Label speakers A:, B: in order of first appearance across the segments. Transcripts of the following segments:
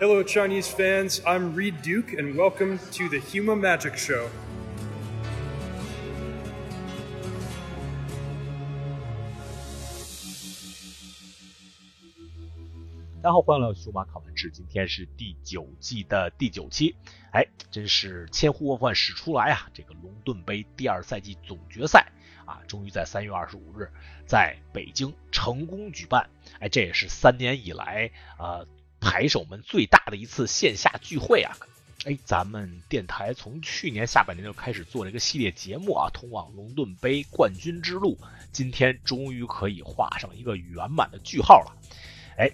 A: Hello, Chinese fans. I'm Reed Duke, and welcome to the Huma Magic Show.
B: 大家好，欢迎来到数码考完制，今天是第九季的第九期。哎，真是千呼万唤始出来啊！这个龙盾杯第二赛季总决赛啊，终于在三月二十五日在北京成功举办。哎，这也是三年以来啊牌手们最大的一次线下聚会啊！哎，咱们电台从去年下半年就开始做这个系列节目啊，通往龙盾杯冠军之路，今天终于可以画上一个圆满的句号了。哎。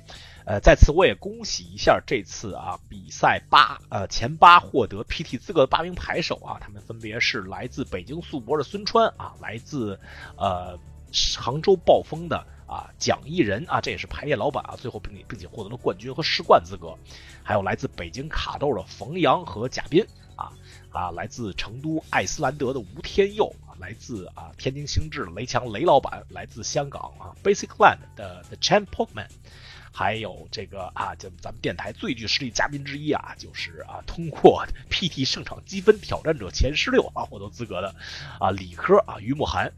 B: 呃，在此我也恭喜一下这次啊比赛八呃前八获得 PT 资格的八名牌手啊，他们分别是来自北京速博的孙川啊，来自呃杭州暴风的啊蒋一人啊，这也是排列老板啊，最后并并且获得了冠军和世冠资格，还有来自北京卡豆的冯阳和贾斌啊啊，来自成都艾斯兰德的吴天佑，来自啊天津星智雷强雷老板，来自香港啊 Basic Land 的 The Champ Pokemon。还有这个啊，就咱们电台最具实力嘉宾之一啊，就是啊，通过 PT 胜场积分挑战者前十六啊获得资格的啊，理科啊，于慕涵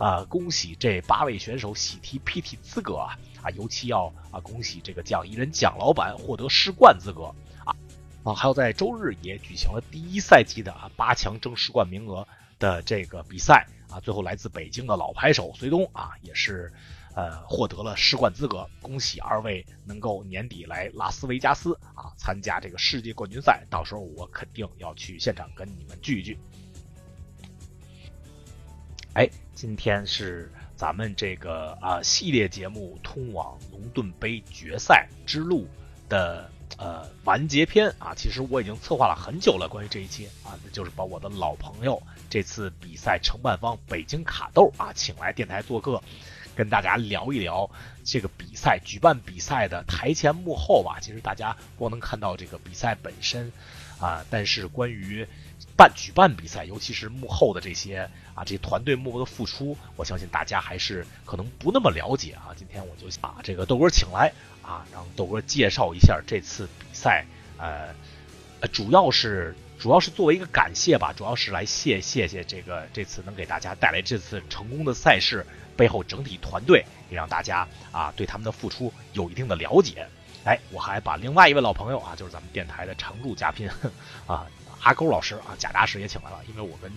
B: 啊，恭喜这八位选手喜提 PT 资格啊啊，尤其要啊恭喜这个蒋一人蒋老板获得世冠资格啊啊，还有在周日也举行了第一赛季的啊八强争世冠名额的这个比赛啊，最后来自北京的老牌手隋东啊也是。呃，获得了世冠资格，恭喜二位能够年底来拉斯维加斯啊参加这个世界冠军赛，到时候我肯定要去现场跟你们聚一聚。哎，今天是咱们这个啊系列节目通往龙盾杯决赛之路的呃完结篇啊，其实我已经策划了很久了，关于这一期啊，那就是把我的老朋友这次比赛承办方北京卡豆啊请来电台做客。跟大家聊一聊这个比赛举办比赛的台前幕后吧。其实大家光能看到这个比赛本身，啊，但是关于办举办比赛，尤其是幕后的这些啊，这些团队幕后的付出，我相信大家还是可能不那么了解啊。今天我就把这个豆哥请来啊，让豆哥介绍一下这次比赛，呃，主要是主要是作为一个感谢吧，主要是来谢谢谢这个这次能给大家带来这次成功的赛事。背后整体团队也让大家啊对他们的付出有一定的了解。哎，我还把另外一位老朋友啊，就是咱们电台的常驻嘉宾 啊阿勾老师啊贾大师也请来了，因为我跟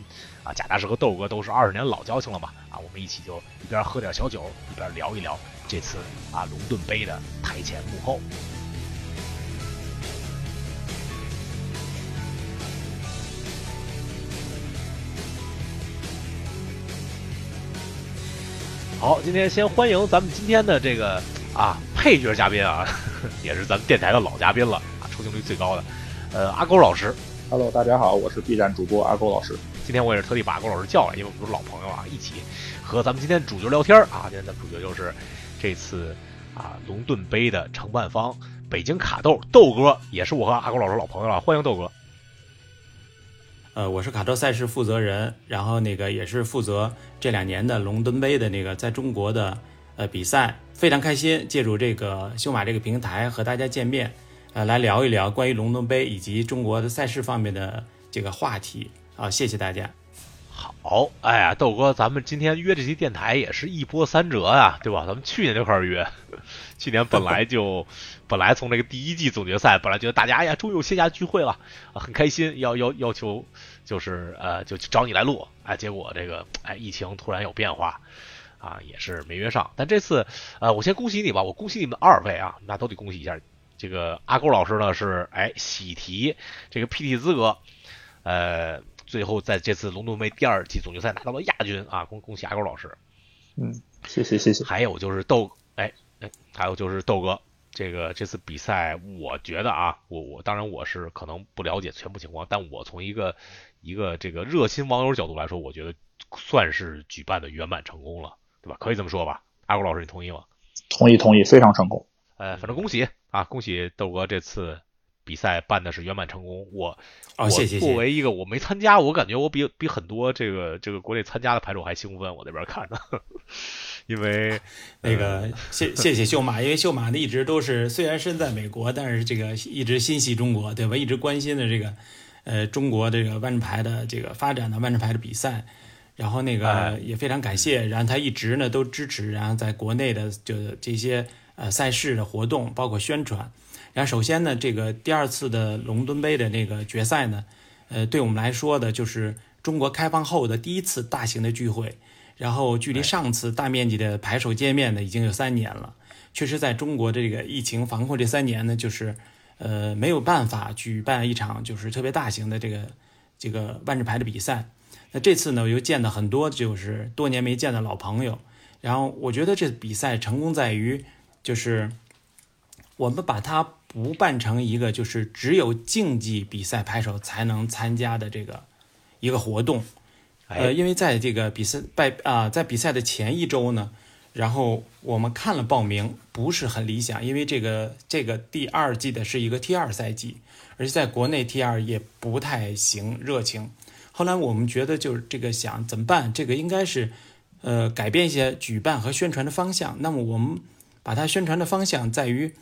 B: 啊贾大师和豆哥都是二十年老交情了嘛啊，我们一起就一边喝点小酒，一边聊一聊这次啊龙盾杯的台前幕后。好，今天先欢迎咱们今天的这个啊配角嘉宾啊，也是咱们电台的老嘉宾了啊，出镜率最高的，呃阿勾老师。
C: Hello，大家好，我是 B 站主播阿勾老师。
B: 今天我也是特地把阿勾老师叫来，因为我们都是老朋友啊，一起和咱们今天主角聊天啊。今天咱们主角就是这次啊龙盾杯的承办方北京卡豆豆哥，也是我和阿勾老师老朋友了，欢迎豆哥。
D: 呃，我是卡车赛事负责人，然后那个也是负责这两年的龙盾杯的那个在中国的比赛，非常开心借助这个修马这个平台和大家见面，呃，来聊一聊关于龙墩杯以及中国的赛事方面的这个话题啊，谢谢大家。
B: 好，哎呀，豆哥，咱们今天约这期电台也是一波三折呀，对吧？咱们去年就开始约，去年本来就 本来从这个第一季总决赛，本来觉得大家哎呀，终于有线下聚会了，很开心，要要要求就是呃，就找你来录，哎，结果这个哎，疫情突然有变化啊，也是没约上。但这次呃，我先恭喜你吧，我恭喜你们二位啊，那都得恭喜一下。这个阿勾老师呢是哎喜提这个 PT 资格，呃。最后在这次龙盾杯第二季总决赛拿到了亚军啊！恭恭喜阿狗老师。
C: 嗯，谢谢谢谢。
B: 还有就是豆，哎哎，还有就是豆哥，这个这次比赛，我觉得啊，我我当然我是可能不了解全部情况，但我从一个一个这个热心网友角度来说，我觉得算是举办的圆满成功了，对吧？可以这么说吧？阿古老师，你同意吗？
C: 同意同意，非常成功。
B: 呃，反正恭喜啊，恭喜豆哥这次。比赛办的是圆满成功，我
D: 哦谢谢。
B: 作为一个我没参加，我感觉我比比很多这个这个国内参加的牌手还兴奋。我那边看的，因为
D: 那个谢谢谢秀马，因为秀马呢一直都是虽然身在美国，但是这个一直心系中国，对吧？一直关心的这个呃中国这个万智牌的这个发展的万智牌的比赛，然后那个也非常感谢，然后他一直呢都支持，然后在国内的就这些呃赛事的活动，包括宣传。然后首先呢，这个第二次的伦敦杯的那个决赛呢，呃，对我们来说的就是中国开放后的第一次大型的聚会。然后距离上次大面积的牌手见面呢，已经有三年了。确实，在中国这个疫情防控这三年呢，就是呃没有办法举办一场就是特别大型的这个这个万智牌的比赛。那这次呢，我又见到很多就是多年没见的老朋友。然后我觉得这比赛成功在于，就是我们把它不办成一个就是只有竞技比赛拍手才能参加的这个一个活动。呃，因为在这个比赛拜啊，在比赛的前一周呢，然后我们看了报名不是很理想，因为这个这个第二季的是一个 T 二赛季，而且在国内 T 二也不太行热情。后来我们觉得就是这个想怎么办？这个应该是呃改变一些举办和宣传的方向。那么我们把它宣传的方向在于，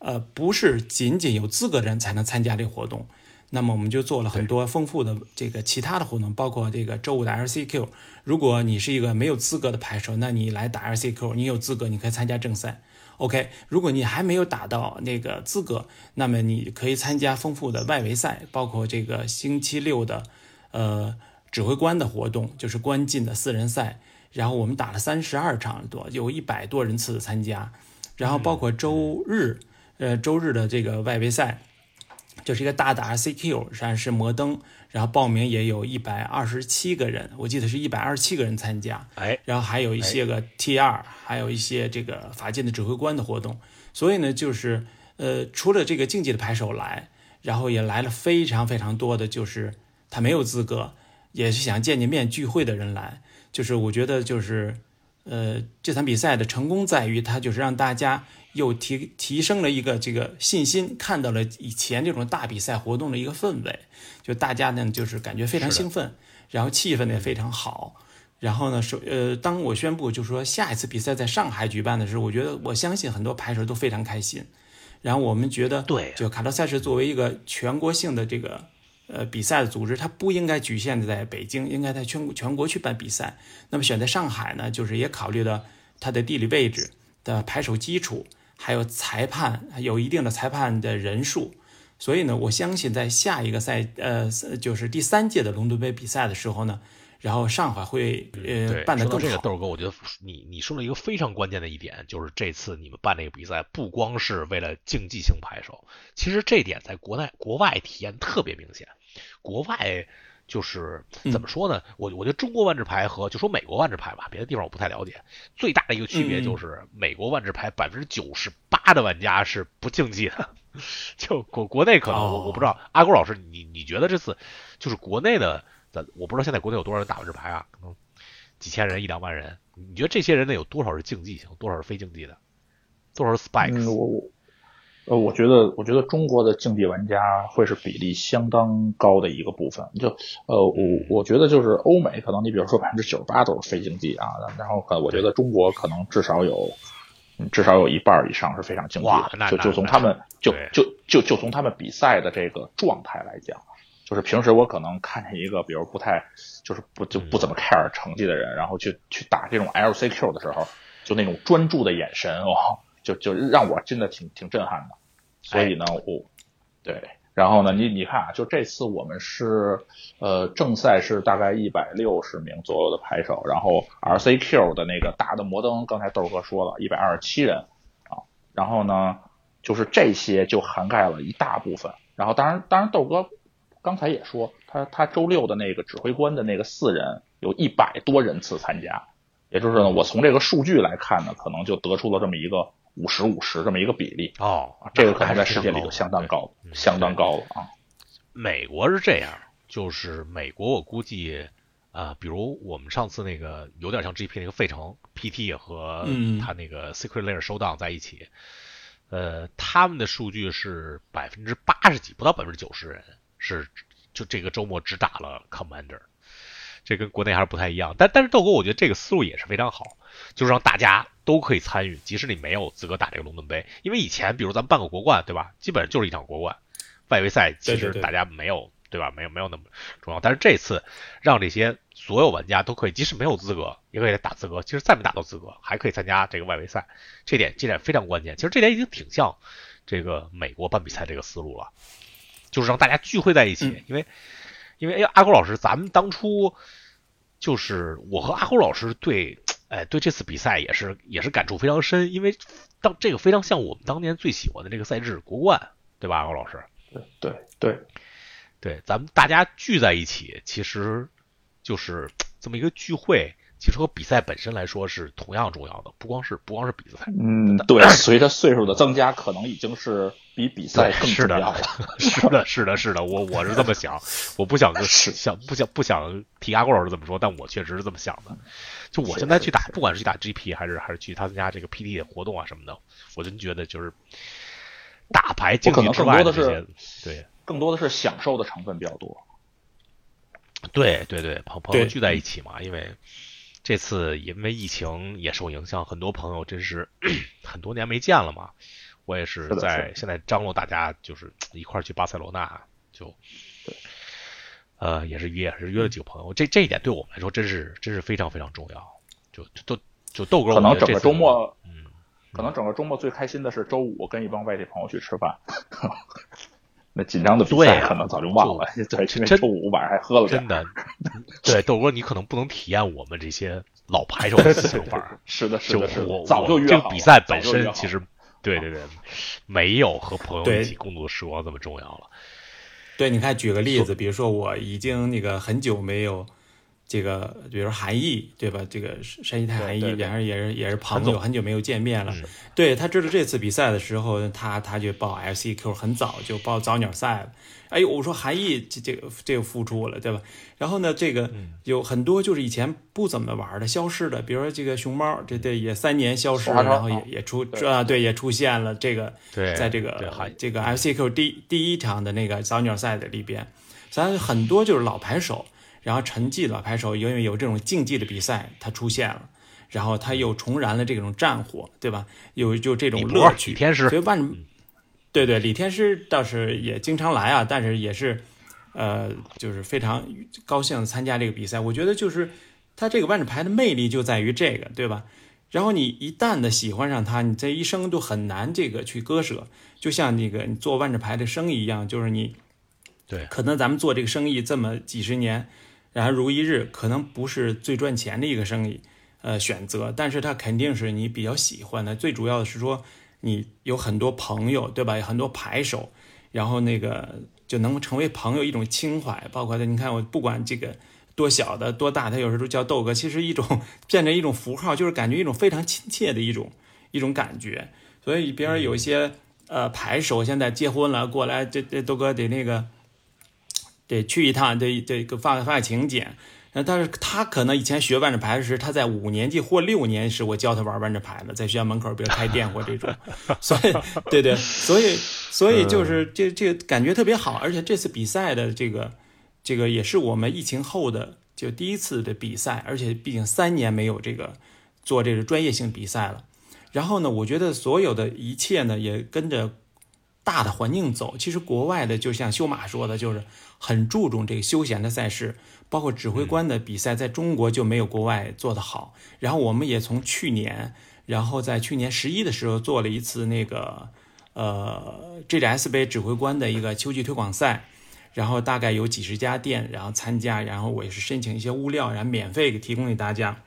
D: 呃，不是仅仅有资格的人才能参加这个活动。那么我们就做了很多丰富的这个其他的活动，包括这个周五的 LCQ。如果你是一个没有资格的牌手，那你来打 LCQ，你有资格，你可以参加正赛。OK，如果你还没有打到那个资格，那么你可以参加丰富的外围赛，包括这个星期六的呃指挥官的活动，就是关进的四人赛。然后我们打了三十二场多，有一百多人次的参加。然后包括周日，呃周日的这个外围赛。就是一个大的 RCQ，实际上是摩登，然后报名也有一百二十七个人，我记得是一百二十七个人参加，
B: 哎，
D: 然后还有一些个 T 二，还有一些这个法界的指挥官的活动，所以呢，就是呃，除了这个竞技的牌手来，然后也来了非常非常多的就是他没有资格，也是想见见面聚会的人来，就是我觉得就是呃，这场比赛的成功在于它就是让大家。又提提升了一个这个信心，看到了以前这种大比赛活动的一个氛围，就大家呢就是感觉非常兴奋，然后气氛也非常好。然后呢，首呃，当我宣布就说下一次比赛在上海举办的时候，我觉得我相信很多牌手都非常开心。然后我们觉得，
B: 对，
D: 就卡特赛事作为一个全国性的这个呃比赛的组织，它不应该局限在北京，应该在全全国去办比赛。那么选在上海呢，就是也考虑到它的地理位置的排手基础。还有裁判有一定的裁判的人数，所以呢，我相信在下一个赛呃，就是第三届的伦敦杯比赛的时候呢，然后上海会呃办的更好。
B: 这个豆哥，我觉得你你说了一个非常关键的一点，就是这次你们办这个比赛不光是为了竞技性排手，其实这点在国内国外体验特别明显，国外。就是怎么说呢？我我觉得中国万智牌和就说美国万智牌吧，别的地方我不太了解。最大的一个区别就是美国万智牌百分之九十八的玩家是不竞技的，就国国内可能我我不知道。阿郭老师，你你觉得这次就是国内的，咱我不知道现在国内有多少人打万智牌啊？可能几千人一两万人。你觉得这些人呢有多少是竞技性，多少是非竞技的？多少是 spikes？
C: 呃，我觉得，我觉得中国的竞技玩家会是比例相当高的一个部分。就，呃，我我觉得就是欧美可能你比如说百分之九十八都是非竞技啊，然后呃，我觉得中国可能至少有，至少有一半以上是非常竞技的。就就从他们就就就就从他们比赛的这个状态来讲，就是平时我可能看见一个比如不太就是不就不怎么 care 成绩的人，然后去去打这种 LCQ 的时候，就那种专注的眼神哦，就就让我真的挺挺震撼的。所以呢，我对，然后呢，你你看啊，就这次我们是呃正赛是大概一百六十名左右的牌手，然后 RCQ 的那个大的摩登，刚才豆哥说了一百二十七人啊，然后呢，就是这些就涵盖了一大部分，然后当然当然豆哥刚才也说，他他周六的那个指挥官的那个四人有一百多人次参加，也就是呢，我从这个数据来看呢，可能就得出了这么一个。五十五十这么一个比例
B: 哦，
C: 这个可能在世界里就相当高，相当高了啊。
B: 美国是这样，就是美国我估计啊，比如我们上次那个有点像 GP 那个费城 PT 和他那个 Secret Layer 收档在一起，呃，他们的数据是百分之八十几，不到百分之九十人是就这个周末只打了 Commander，这跟国内还是不太一样。但但是豆哥，我觉得这个思路也是非常好。就是让大家都可以参与，即使你没有资格打这个龙盾杯。因为以前，比如咱们办个国冠，对吧？基本上就是一场国冠，外围赛其实大家没有，对吧？没有没有那么重要。但是这次让这些所有玩家都可以，即使没有资格，也可以打资格。其实再没打到资格，还可以参加这个外围赛，这点这点非常关键。其实这点已经挺像这个美国办比赛这个思路了，就是让大家聚会在一起，因为。因为阿狗老师，咱们当初就是我和阿狗老师对，哎，对这次比赛也是也是感触非常深，因为当这个非常像我们当年最喜欢的这个赛制国冠，对吧，高老师？
C: 对对对
B: 对，咱们大家聚在一起，其实就是这么一个聚会。其实和比赛本身来说是同样重要的，不光是不光是比赛。
C: 嗯，对，随着岁数的增加，可能已经是比比赛更重要了。
B: 是的，是的，是的，我我是这么想，我不想就 是想不想不想提阿郭老师这么说，但我确实是这么想的。就我现在去打，不管是去打 GP 还是还是去参加这个 PT 的活动啊什么的，我真觉得就是打牌竞技之外的这些，对，
C: 更多的是享受的成分比较多。
B: 对对对，朋朋友聚在一起嘛，因为。这次因为疫情也受影响，很多朋友真是很多年没见了嘛。我也是在现在张罗大家就是一块儿去巴塞罗那，就呃也是约也是约了几个朋友。这这一点对我们来说真是真是非常非常重要。就就就豆哥，
C: 可能整个周末，嗯，可能整个周末最开心的是周五跟一帮外地朋友去吃饭。那紧张的比赛可能早就忘了，对，因为周五晚上还喝了
B: 真的，对豆哥，你可能不能体验我们这些老牌手的想法。
C: 是的，是的，是
B: 我
C: 早就
B: 这个比赛本身其实，对对对，没有和朋友一起共度时光这么重要了。
D: 对，你看，举个例子，比如说我已经那个很久没有。这个，比如说韩毅，对吧？这个山西泰韩毅，两人也是也是朋友，很久没有见面了。对他知道这次比赛的时候，他他就报 LCQ，很早就报早鸟赛了。哎呦，我说韩毅这这个这个付出了，对吧？然后呢，这个有很多就是以前不怎么玩的消失的，比如说这个熊猫，这这也三年消失，然后也也出啊，对，也出现了这个，在这个这个 LCQ 第第一场的那个早鸟赛的里边，咱很多就是老牌手。然后沉寂老牌手，因为有这种竞技的比赛，他出现了，然后他又重燃了这种战火，对吧？有就这种乐趣。
B: 李天师，
D: 所以万，对对，李天师倒是也经常来啊，但是也是，呃，就是非常高兴参加这个比赛。我觉得就是他这个万智牌的魅力就在于这个，对吧？然后你一旦的喜欢上他，你这一生都很难这个去割舍。就像那个你做万智牌的生意一样，就是你，
B: 对，
D: 可能咱们做这个生意这么几十年。然后如一日可能不是最赚钱的一个生意，呃，选择，但是它肯定是你比较喜欢的。最主要的是说，你有很多朋友，对吧？有很多牌手，然后那个就能成为朋友一种情怀。包括他，你看我不管这个多小的多大，他有时候都叫豆哥，其实一种变成一种符号，就是感觉一种非常亲切的一种一种感觉。所以，比如有一些呃牌手现在结婚了，过来这这豆哥得那个。得去一趟，得得发发个请柬。但是他可能以前学万智牌时，他在五年级或六年时，我教他玩万智牌了，在学校门口，比如开店或这种。所以，对对，所以所以就是这这个感觉特别好。而且这次比赛的这个这个也是我们疫情后的就第一次的比赛，而且毕竟三年没有这个做这个专业性比赛了。然后呢，我觉得所有的一切呢，也跟着。大的环境走，其实国外的就像修马说的，就是很注重这个休闲的赛事，包括指挥官的比赛，在中国就没有国外做得好。然后我们也从去年，然后在去年十一的时候做了一次那个呃 GS 杯指挥官的一个秋季推广赛，然后大概有几十家店然后参加，然后我也是申请一些物料，然后免费给提供给大家。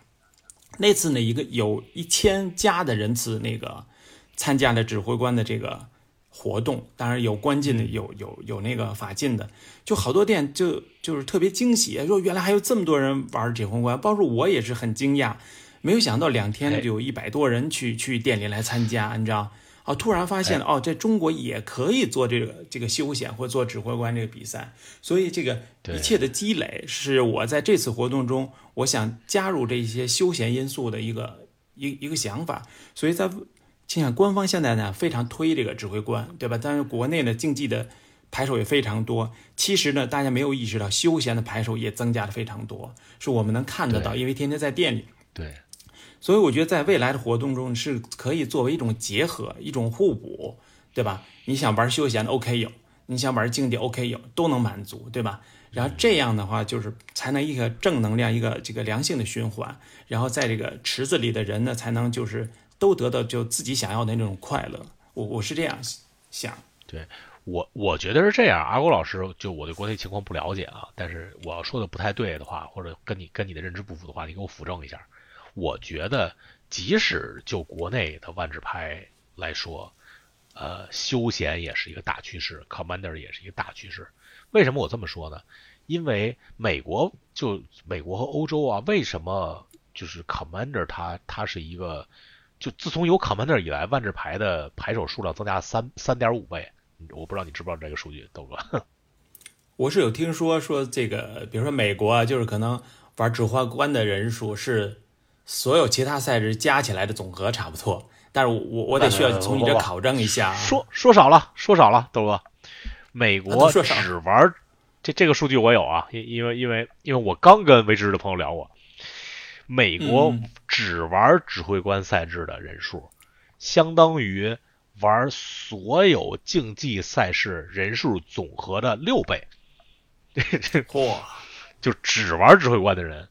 D: 那次呢，一个有一千家的人次那个参加了指挥官的这个。活动当然有关进的，有有有那个法进的，就好多店就就是特别惊喜，说原来还有这么多人玩指挥官，包括我也是很惊讶，没有想到两天就有一百多人去去店里来参加，你知道？哦，突然发现哦，在中国也可以做这个这个休闲或做指挥官这个比赛，所以这个一切的积累是我在这次活动中，我想加入这些休闲因素的一个一一个想法，所以在。你想，官方现在呢非常推这个指挥官，对吧？但是国内的竞技的牌手也非常多。其实呢，大家没有意识到，休闲的牌手也增加的非常多，是我们能看得到，因为天天在店里。
B: 对。
D: 所以我觉得在未来的活动中是可以作为一种结合，一种互补，对吧？你想玩休闲的 OK 有，你想玩竞技 OK 有，都能满足，对吧？然后这样的话，就是才能一个正能量，一个这个良性的循环。然后在这个池子里的人呢，才能就是都得到就自己想要的那种快乐。我我是这样想。
B: 对我，我觉得是这样。阿国老师，就我对国内情况不了解啊，但是我要说的不太对的话，或者跟你跟你的认知不符的话，你给我辅正一下。我觉得，即使就国内的万智牌来说，呃，休闲也是一个大趋势，Commander 也是一个大趋势。为什么我这么说呢？因为美国就美国和欧洲啊，为什么就是 Commander 它它是一个，就自从有 Commander 以来，万智牌的牌手数量增加了三三点五倍。我不知道你知不知道这个数据，豆哥。
D: 我是有听说说这个，比如说美国啊，就是可能玩指挥官的人数是所有其他赛事加起来的总和差不多。但是我我得需要从你这考证一下。
B: 说说少了，说少了，豆哥。美国只玩这这个数据我有啊，因因为因为因为我刚跟未知的朋友聊过，美国只玩指挥官赛制的人数，相当于玩所有竞技赛事人数总和的六倍。
D: 嚯！
B: 就只玩指挥官的人，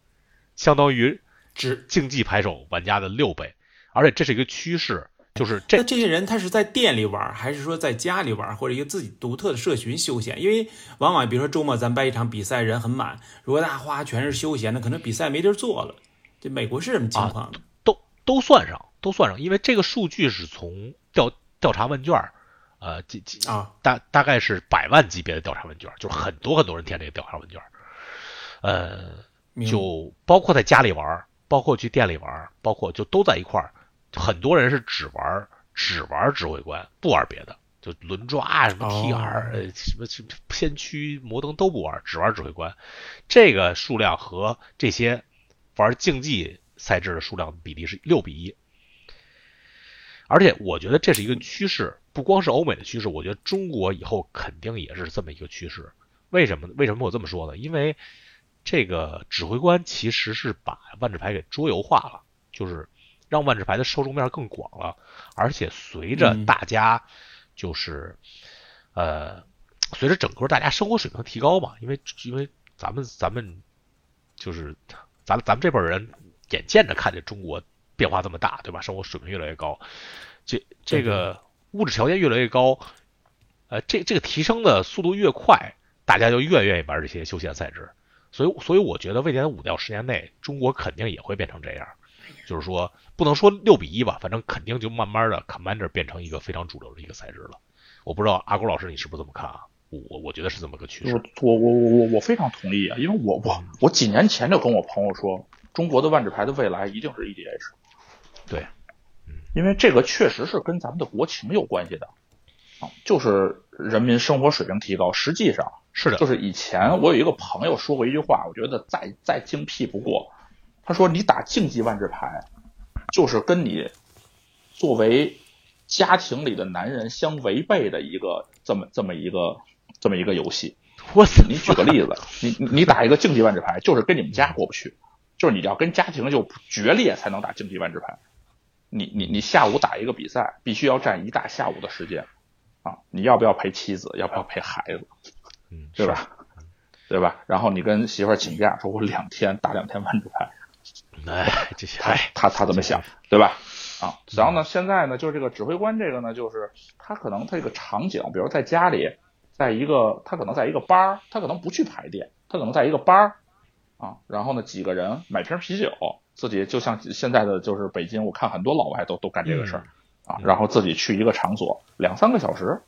B: 相当于
D: 只
B: 竞技牌手玩家的六倍，而且这是一个趋势。就是这
D: 这些人，他是在店里玩，还是说在家里玩，或者一个自己独特的社群休闲？因为往往比如说周末咱办一场比赛，人很满，如果大家花全是休闲的，可能比赛没地儿做了。这美国是什么情况？
B: 都都算上，都算上，因为这个数据是从调调查问卷，呃，几几
D: 啊，
B: 大大概是百万级别的调查问卷，就是很多很多人填这个调查问卷，呃，就包括在家里玩，包括去店里玩，包括就都在一块儿。很多人是只玩只玩指挥官，不玩别的，就轮抓啊什么 T R 呃什么什么先驱摩登都不玩，只玩指挥官。这个数量和这些玩竞技赛制的数量比例是六比一。而且我觉得这是一个趋势，不光是欧美的趋势，我觉得中国以后肯定也是这么一个趋势。为什么？为什么我这么说呢？因为这个指挥官其实是把万智牌给桌游化了，就是。让万智牌的受众面更广了，而且随着大家就是，呃，随着整个大家生活水平提高嘛，因为因为咱们咱们就是咱咱们这辈人眼见着看见中国变化这么大，对吧？生活水平越来越高，这这个物质条件越来越高，呃，这这个提升的速度越快，大家就越愿意玩这些休闲赛制。所以所以我觉得未来五到十年内，中国肯定也会变成这样。就是说，不能说六比一吧，反正肯定就慢慢的，Commander 变成一个非常主流的一个赛制了。我不知道阿国老师你是不是这么看啊？我我觉得是这么个趋势。
C: 我我我我我我非常同意啊，因为我我我几年前就跟我朋友说，中国的万智牌的未来一定是 EDH。
B: 对，
C: 因为这个确实是跟咱们的国情有关系的啊，就是人民生活水平提高。实际上
B: 是的，
C: 就是以前我有一个朋友说过一句话，我觉得再再精辟不过。他说：“你打竞技万智牌，就是跟你作为家庭里的男人相违背的一个这么这么一个这么一个游戏。
B: 我
C: 你举个例子，你你打一个竞技万智牌，就是跟你们家过不去，就是你要跟家庭就决裂才能打竞技万智牌。你你你下午打一个比赛，必须要占一大下午的时间啊！你要不要陪妻子？要不要陪孩子？
B: 嗯，
C: 对吧？对吧？然后你跟媳妇儿请假，说我两天打两天万智牌。”
B: 哎，这些
C: 哎他他怎么想，对吧？啊，然后呢，现在呢，就是这个指挥官这个呢，就是他可能他这个场景，比如在家里，在一个他可能在一个班儿，他可能不去排店，他可能在一个班儿。啊，然后呢，几个人买瓶啤酒，自己就像现在的就是北京，我看很多老外都都干这个事儿啊，然后自己去一个场所两三个小时。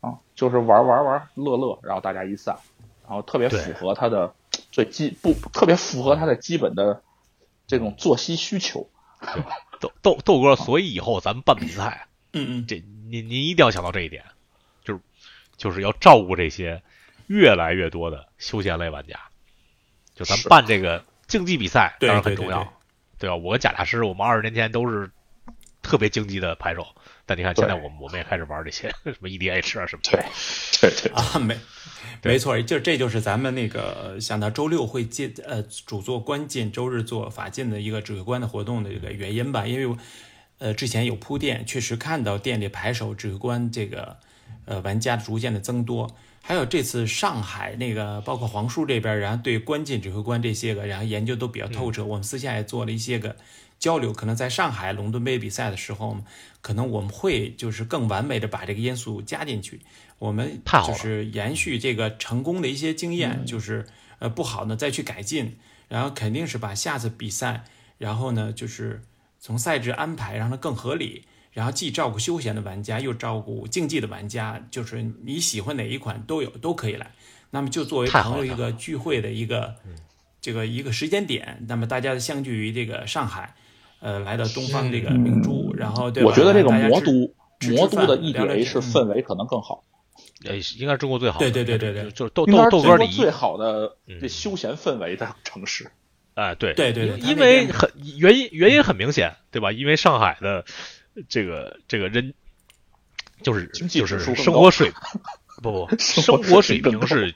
C: 啊，就是玩玩玩乐乐，然后大家一散，然后特别符合他的最基不特别符合他的基本的。这种作息需求，
B: 豆豆豆哥，所以以后咱们办比赛，
D: 嗯嗯，
B: 这您您一定要想到这一点，就是就是要照顾这些越来越多的休闲类玩家。就咱们办这个竞技比赛当然很重要，
D: 对
B: 吧？我跟贾大师，我们二十年前都是特别竞技的牌手。但你看，现在我们我们也开始玩这些什么 EDH 啊什么的。
C: 对对对，
D: 啊，没，没错，就这就是咱们那个想到周六会进呃主做关进，周日做法进的一个指挥官的活动的一个原因吧，因为呃之前有铺垫，确实看到店里牌手指挥官这个呃玩家逐渐的增多，还有这次上海那个包括黄叔这边，然后对关进指挥官这些个，然后研究都比较透彻，我们私下也做了一些个。交流可能在上海龙盾杯比赛的时候，可能我们会就是更完美的把这个因素加进去。我们就是延续这个成功的一些经验，就是呃不好呢再去改进，然后肯定是把下次比赛，然后呢就是从赛制安排让它更合理，然后既照顾休闲的玩家，又照顾竞技的玩家，就是你喜欢哪一款都有都可以来。那么就作为朋友一个聚会的一个这个一个时间点，那么大家相聚于这个上海。呃，来到东方这个明珠，然后对吧
C: 我觉得这个魔都魔都的
D: 吃饭聊聊
C: EDH
D: 天
C: 氛围可能更好，
B: 呃，应该是中国最好的。
D: 对对对对对
B: 就
C: 是豆
B: 豆豆哥你
C: 最好的
B: 嗯
C: 这休闲氛围的城市。
B: 哎，对
D: 对对对
B: 因为很原因原因很明显，对吧？因为上海的这个这个人就是就是生活水不不
C: 生
B: 生
C: 活
B: 活水
C: 平
B: 是。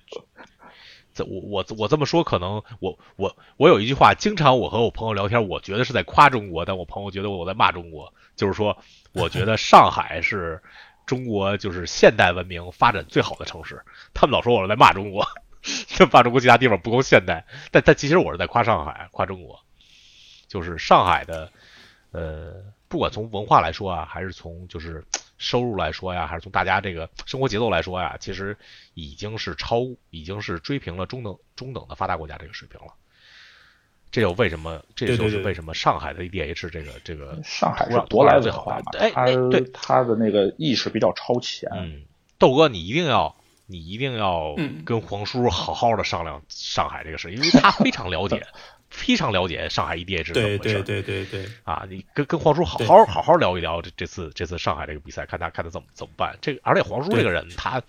B: 这我我我这么说，可能我我我有一句话，经常我和我朋友聊天，我觉得是在夸中国，但我朋友觉得我在骂中国。就是说，我觉得上海是中国就是现代文明发展最好的城市。他们老说我是在骂中国，就骂中国其他地方不够现代，但但其实我是在夸上海，夸中国。就是上海的，呃，不管从文化来说啊，还是从就是 收入来说呀，还是从大家这个生活节奏来说呀，其实已经是超，已经是追平了中等中等的发达国家这个水平了。这就为什么，这就是为什么上海的 EDH 这个这个
C: 上海是
B: 土壤
C: 舶来
B: 最好
C: 文化嘛，
B: 哎哎对
C: 他的那个意识比较超前。
B: 嗯，豆哥，你一定要，你一定要
D: 嗯
B: 跟黄叔好好的商量上海这个事，因为他非常了解，非常了解上海 EDH 是怎么回事
D: 对对对对，
B: 啊！你跟跟黄叔好好好好聊一聊这这次这次上海这个比赛，看他看他怎么怎么办。这个而且黄叔这个人，他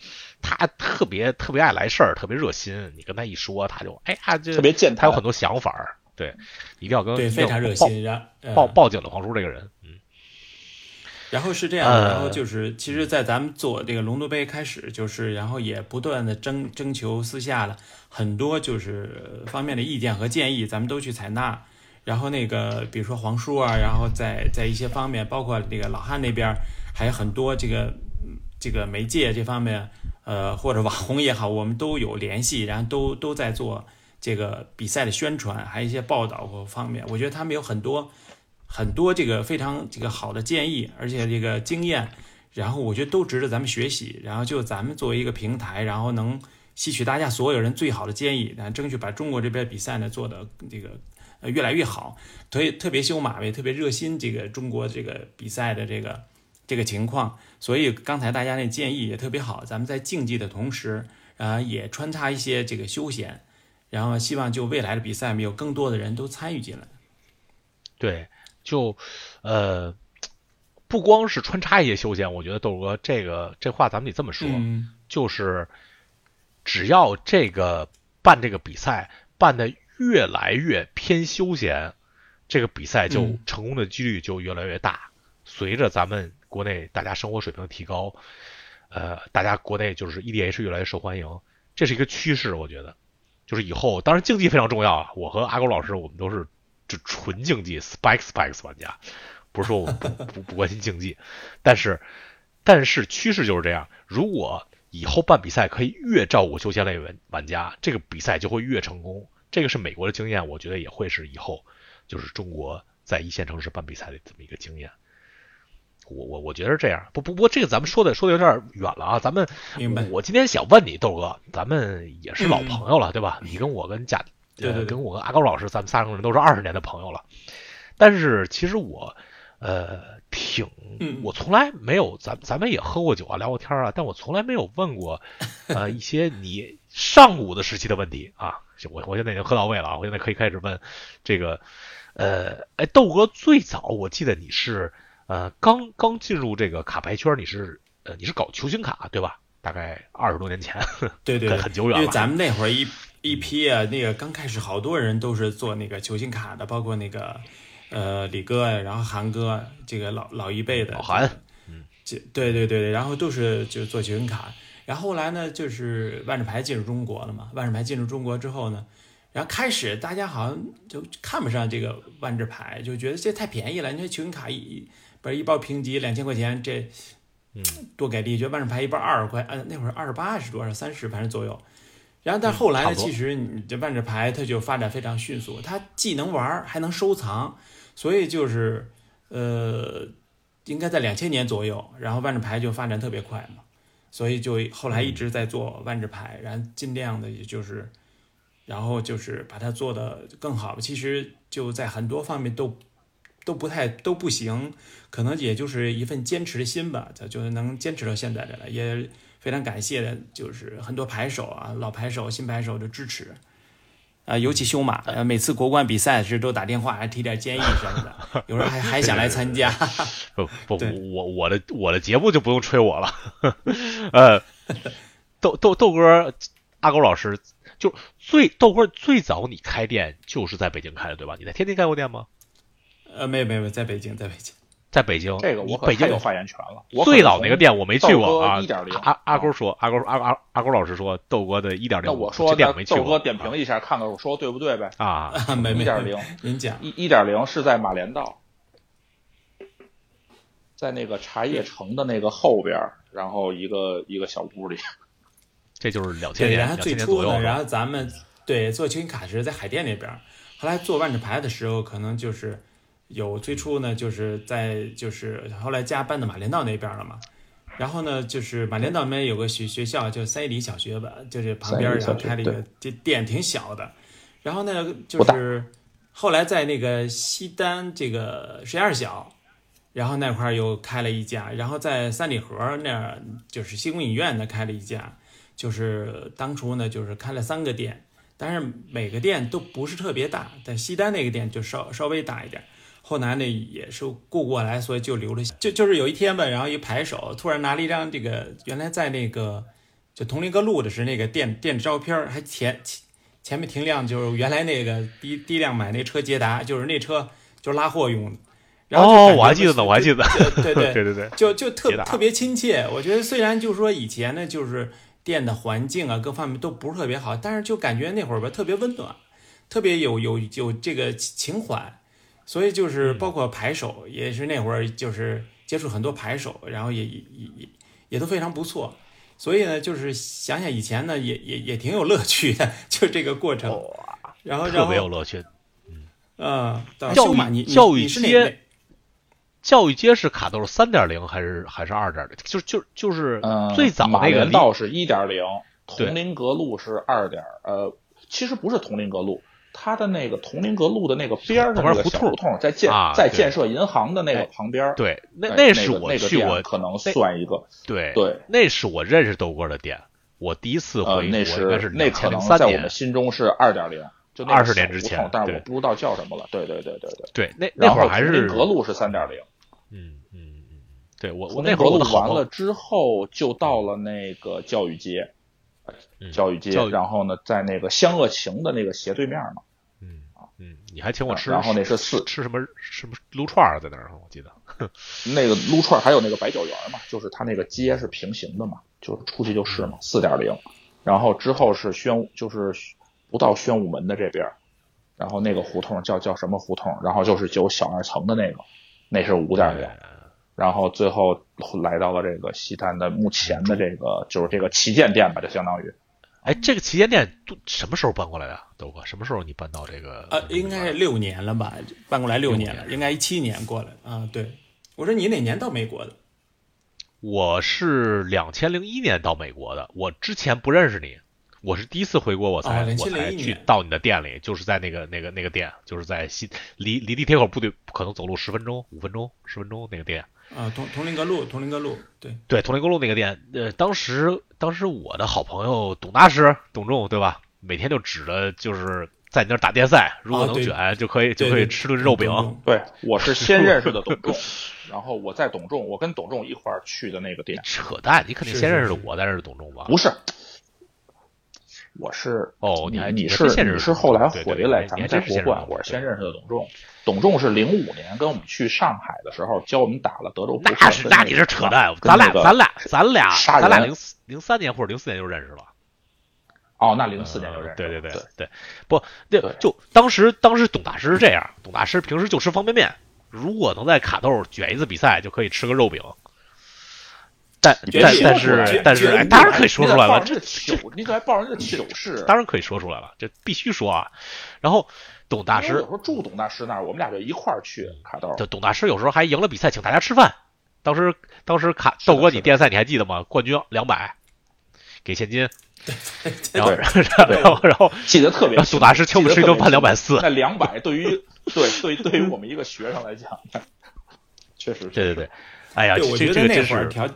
B: 他特别特别爱来事儿，特别热心。你跟他一说，他就哎呀，就
C: 特别健谈
B: 他有很多想法儿。对，一定要跟
D: 对，非常热
B: 报
D: 心。
B: 报报警的黄叔这个人，嗯
D: 然后是这样然后就是，其实，在咱们做这个龙都杯开始，就是，然后也不断的征征求私下了很多就是方面的意见和建议，咱们都去采纳。然后那个，比如说黄叔啊，然后在在一些方面，包括那个老汉那边，还有很多这个嗯这个媒介这方面，呃，或者网红也好，我们都有联系，然后都都在做这个比赛的宣传，还有一些报道和方面，我觉得他们有很多很多这个非常这个好的建议，而且这个经验，然后我觉得都值得咱们学习。然后就咱们作为一个平台，然后能吸取大家所有人最好的建议，然后争取把中国这边比赛呢做的这个呃越来越好。所以特别修马也特别热心这个中国这个比赛的这个这个情况。所以刚才大家那建议也特别好，咱们在竞技的同时，啊、也穿插一些这个休闲，然后希望就未来的比赛，我们有更多的人都参与进来。
B: 对，就呃，不光是穿插一些休闲，我觉得豆哥这个这话咱们得这么说，
D: 嗯，
B: 就是只要这个办这个比赛办的越来越偏休闲，这个比赛就
D: 嗯
B: 成功的几率就越来越大。随着咱们国内大家生活水平的提高，呃，大家国内就是 EDH 越来越受欢迎，这是一个趋势，我觉得。就是以后，当然竞技非常重要啊。我和阿狗老师，我们都是就纯竞技 Spike Spikes 玩家，不是说我们不不不关心竞技，但是但是趋势就是这样。如果以后办比赛可以越照顾休闲类玩玩家，这个比赛就会越成功。这个是美国的经验，我觉得也会是以后就是中国在一线城市办比赛的这么一个经验。我我我觉得是这样，不不不过这个咱们说的说的有点远了啊，咱们
D: 明白
B: 我今天想问你豆哥，咱们也是老朋友了，对吧？你跟我跟贾，呃，
D: 对
B: 跟我跟阿高老师，咱们三个人都是二十年的朋友了。但是其实我，呃，挺
D: 嗯，
B: 我从来没有，咱咱们也喝过酒啊，聊过天啊，但我从来没有问过，呃，一些你上古的时期的问题啊。我我现在已经喝到位了啊，我现在可以开始问这个，呃，哎，豆哥最早我记得你是。呃，刚刚进入这个卡牌圈，你是呃你是搞球星卡对吧？大概二十多年前，
D: 对对，
B: 很很久远了。
D: 因为咱们那会儿一 一批啊，那个刚开始好多人都是做那个球星卡的，包括那个呃李哥呀，然后韩哥这个老老一辈的
B: 老韩，
D: 嗯，这对对对对，然后都是就做球星卡。然后后来呢，就是万智牌进入中国了嘛。万智牌进入中国之后呢，然后开始大家好像就看不上这个万智牌，就觉得这太便宜了。你说球星卡一不是一包评级两千块钱，这
B: 嗯
D: 多给力。觉得万智牌一包二十块，呃那会儿二十八是多少？三十反正左右。然后但后来呢，其实你这万智牌它就发展非常迅速，它既能玩儿还能收藏，所以就是呃，应该在两千年左右，然后万智牌就发展特别快嘛，所以就后来一直在做万智牌，然后尽量的也就是，然后就是把它做的更好。其实就在很多方面都都不太都不行，可能也就是一份坚持的心吧，它就能坚持到现在的了，也非常感谢的，就是很多牌手啊，老牌手、新牌手的支持。啊，尤其修马，呃，每次国冠比赛时都打电话，还提点建议什么的，有时候还还想来参加。
B: 不 不，我我的我的节目就不用吹我了。呃，豆豆豆哥，阿狗老师，就最豆哥最早你开店就是在北京开的对吧？你在天津开过店吗？
D: 呃，没有没有，在北京，在北京。
B: 在北京，
C: 这个
B: 我北京
C: 有发言权了。我
B: 最
C: 是
B: 早那个店我没去过啊。
C: 一点零，
B: 阿阿勾说，阿勾阿阿阿勾老师说，豆哥的一点零，
C: 那我说
B: 这店我没去过。
C: 豆哥点评一下，看看我说对不对呗？
B: 啊，
D: 啊，没没
C: 一点零，
D: 您讲。
C: 一一点零是在马连道，在那个茶叶城的那个后边，然后一个一个小屋里。
B: 这就是两千
D: 对，
B: 年，
D: 然后
B: 两
D: 最初呢，
B: 千年左右。
D: 然后咱们对做球星卡是在海淀那边，后来做万智牌的时候，可能就是有最初呢，就是在就是后来家搬到马连道那边儿了嘛。然后呢，就是马连道那边有个学学校就三一里小学吧，就是旁边儿然后开了一个店店，挺小的。然后呢，就是后来在那个西单这个水二小，然后那块儿又开了一家，然后在三里河那儿就是西宫影院那开了一家，就是当初呢就是开了三个店，但是每个店都不是特别大，但西单那个店就稍稍微大一点。后来呢也是顾过来，所以就留了下。就就是有一天吧，然后一牌手突然拿了一张这个原来在那个就同林阁录的是那个店店的照片，还前前前面停辆就是原来那个第一第一辆买那车捷达，就是那车就是拉货用的。然后
B: 哦我还记得呢，我还记得。
D: 对对
B: 对 对对，
D: 就就特特别亲切。我觉得虽然就是说以前呢，就是店的环境啊各方面都不是特别好，但是就感觉那会儿吧特别温暖，特别有有有这个情怀。所以
B: 嗯
D: 就是包括牌手也是那会儿就是接触很多牌手，然后也也也也都非常不错。所以呢，就是想想以前呢，也也也挺有乐趣的，就这个过程。然后
B: 特别有乐趣。
D: 嗯，到
B: 教育街教育街是卡豆三点零还是还是二点零？就就就是
C: 嗯，
B: 最早
C: 马
B: 那个
C: 道是一点零，
B: 对
C: 铜陵阁路是二点，呃，其实不是铜陵阁路。它的那个铜陵阁路的那个边儿上那个小胡同，在建
B: 啊
C: 在建设银行的那个
B: 哎
C: 旁边儿，
B: 对，那
C: 哎
B: 那是我去过
C: 店可能算一个，
B: 对
C: 对，
B: 那是我认识豆哥的店。我第一次
C: 呃，
B: 回
C: 那
B: 是
C: 那可能在我们，心中是二点零，就那个
B: 20年之前
C: 但是我不知道叫什么了。对对对对对。
B: 对，那那会儿还是
C: 铜陵阁路是三点零，
B: 嗯嗯嗯，嗯对我我那会儿
C: 完了之后就到了那个教育街，
B: 嗯
C: 教育街然后呢，在那个湘鄂情的那个斜对面嘛。
B: 嗯嗯，你还请我吃，
C: 然后那是四
B: 吃什么什么撸串儿在那儿，我记得。
C: 那个撸串儿还有那个白酒园嘛，就是它那个街是平行的嘛，就是出去就是嘛，四点零。然后之后是宣武，就是不到宣武门的这边，然后那个胡同叫叫什么胡同？然后就是九小二层的那个，那是五点零。然后最后来到了这个西单的目前的这个就是这个旗舰店吧，就相当于
B: 哎，这个旗舰店都什么时候搬过来的？豆哥，什么时候你搬到这个？
D: 呃，应该是六年了吧，搬过来六年了，应该一七年过来啊。对，我说你哪年到美国的？
B: 我是两千零一年到美国的，我之前不认识你，我是第一次回国，我才、
D: 哦
B: 我才去到你的店里，就是在那个那个那个店，就是在西离离地铁口不对，可能走路十分钟、五分钟、十分钟那个店。
D: 啊，同同林阁路，同林阁路，对，
B: 对，同林公路那个店，呃，当时当时我的好朋友董大师董仲，对吧？每天就指着就是在你那儿打电赛，如果能卷就可以就可以吃顿肉饼。
C: 对我是先认识的董仲，然后我在董仲，我跟董仲一块儿去的那个店，
B: 扯淡，你肯定先认识的我，再认识董仲吧？
C: 不是，我是
B: 哦，你还
C: 你
B: 是
C: 你是后来回来，咱们在
B: 国
C: 冠，我是先认识的董仲。董仲是零五年跟我们去上海的时候教我们打了德州。
B: 那是那你是扯淡，咱俩咱俩咱俩咱俩零零三年或者零四年就认识了。
C: 哦，那零四年就认识。
B: 对对对对，不，那就当时当时董大师是这样，董大师平时就吃方便面，如果能在卡豆卷一次比赛，就可以吃个肉饼。但但但是但是，哎，当然可以说出来了，
C: 这糗，你可还报人家糗事？
B: 当然可以说出来了，这必须说啊。然后董大师
C: 有时候住董大师那儿，我们俩就一块儿去卡豆。
B: 就董大师有时候还赢了比赛，请大家吃饭。当时当时卡豆哥，你电赛你还记得吗？冠军两百，给现金。然后然后然后
C: 记得特别。
B: 董大师请我们吃一顿饭两百四。
C: 那两百对于对对对于我们一个学生来讲，确实。
B: 对对对，哎呀，
D: 我觉得那会儿条。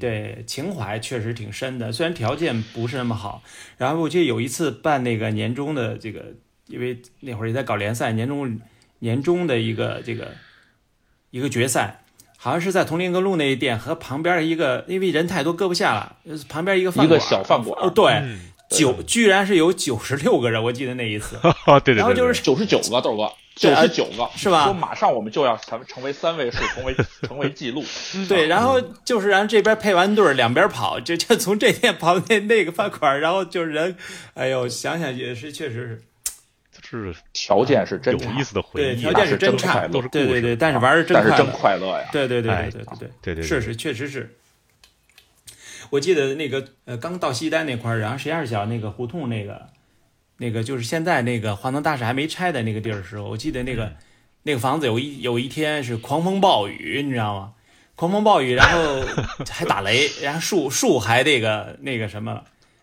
D: 对，情怀确实挺深的，虽然条件不是那么好。然后我记得有一次办那个年终的这个，因为那会儿也在搞联赛，年终年终的一个这个一个决赛，好像是在铜陵阁路那一店和旁边一个，因为人太多搁不下了，旁边一个饭
C: 馆，一个小饭馆。
D: 哦，对，九居然是有九十六个人，我记得那一次。
B: 对对对。
D: 然后就是
C: 九十九个豆哥。九十九个
D: 是吧？
C: 说马上我们就要成成为三位数，成为 成为记录。
D: 对，然后就是然后这边配完队两边跑，就就从这边跑那那个饭馆，然后就是人，哎呦，想想也是，确实
B: 是，是
C: 条件是真
B: 有意思的回忆，
D: 对，条件
C: 是
D: 真差，
B: 都是
D: 对对对，但是玩
C: 儿
D: 真
C: 真快乐呀，
D: 对对对对对对
B: 对对，
D: 是是确实是。我记得那个呃，刚到西单那块儿，然后十二小那个胡同那个那个就是现在那个华能大厦还没拆的那个地儿的时候，我记得那个。那个房子有一有一天是狂风暴雨，你知道吗？狂风暴雨，然后 还打雷，然后树树还那个那个什么，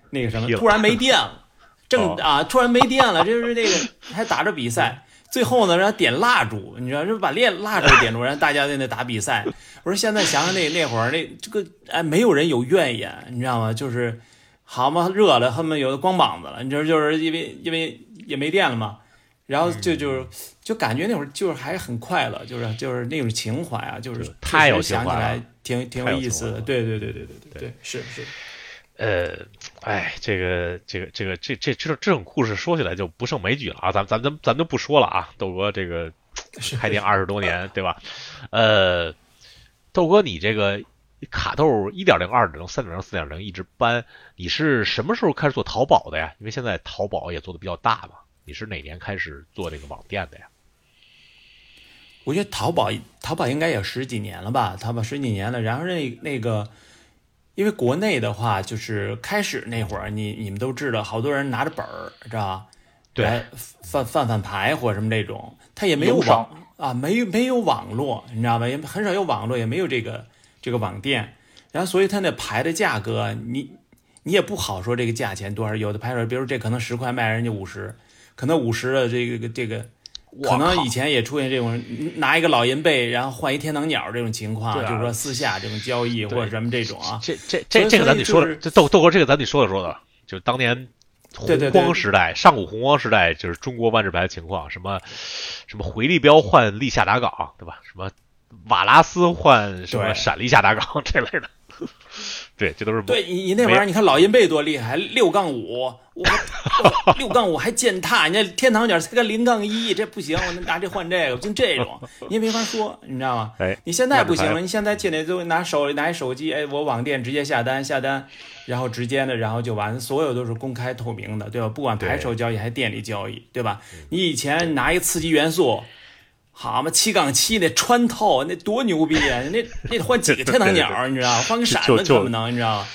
D: 那个什么，突然没电了，正啊，突然没电了，就是那个还打着比赛，最后呢，然后点蜡烛，你知道，就把炼蜡烛点着，然后大家在那打比赛。我说现在想想那那会儿那这个哎，没有人有怨言，你知道吗？就是好嘛，热了，他们有的光膀子了，你知道，就是因为因为也没电了嘛。然后就就就感觉那会儿就是还很快乐，就是就是那种情怀啊，就是
B: 太有
D: 想起来挺
B: 挺
D: 有意思的。对对对对对对对，是是。
B: 呃，哎，这个这个这个这这这这种故事说起来就不胜枚举了啊！咱咱咱咱就不说了啊，豆哥这个开店二十多年，对吧？呃，豆哥你这个卡豆一点零、二点零、三点零、四点零一直搬，你是什么时候开始做淘宝的呀？因为现在淘宝也做的比较大嘛。你是哪年开始做这个网店的呀？
D: 我觉得淘宝淘宝应该有十几年了吧，淘宝十几年了。然后那那个，因为国内的话，就是开始那会儿，你你们都知道，好多人拿着本儿，知道吧？
B: 对，
D: 翻翻翻牌或者什么这种，他也没有网啊，没没有网络，你知道吧？也很少有网络，也没有这个这个网店。然后所以他那牌的价格，你你也不好说这个价钱多少。有的牌手，比如这可能十块卖人家五十。可能五十的这个这个，可能以前也出现这种拿一个老银贝，然后换一天堂鸟这种情况，就是说私下这种交易或者什么这种啊。
B: 这这这这个咱得说的，这豆豆哥这个咱得说的说的，就当年红光时代，上古红光时代，就是中国万智牌的情况，什么什么回力标换立夏打港，对吧？什么瓦拉斯换什么闪立夏达岗这类的。对，这都是
D: 对你你那玩意儿，你看老鹰贝多厉害，六杠五，我 六杠五还践踏，人家天堂鸟才个零杠一，这不行，我拿这换这个，就这种，你也没法说，你知道吗？
B: 哎，
D: 你现在不行了，你现在进来就拿手拿一手机，哎，我网店直接下单下单，然后直接的，然后就完，所有都是公开透明的，对吧？不管牌手交易还是店里交易，对吧？你以前拿一刺激元素。好嘛，七杠七那穿透那多牛逼啊！那 那得换几个天堂鸟，你知道？换个闪子可不能，你知道吗？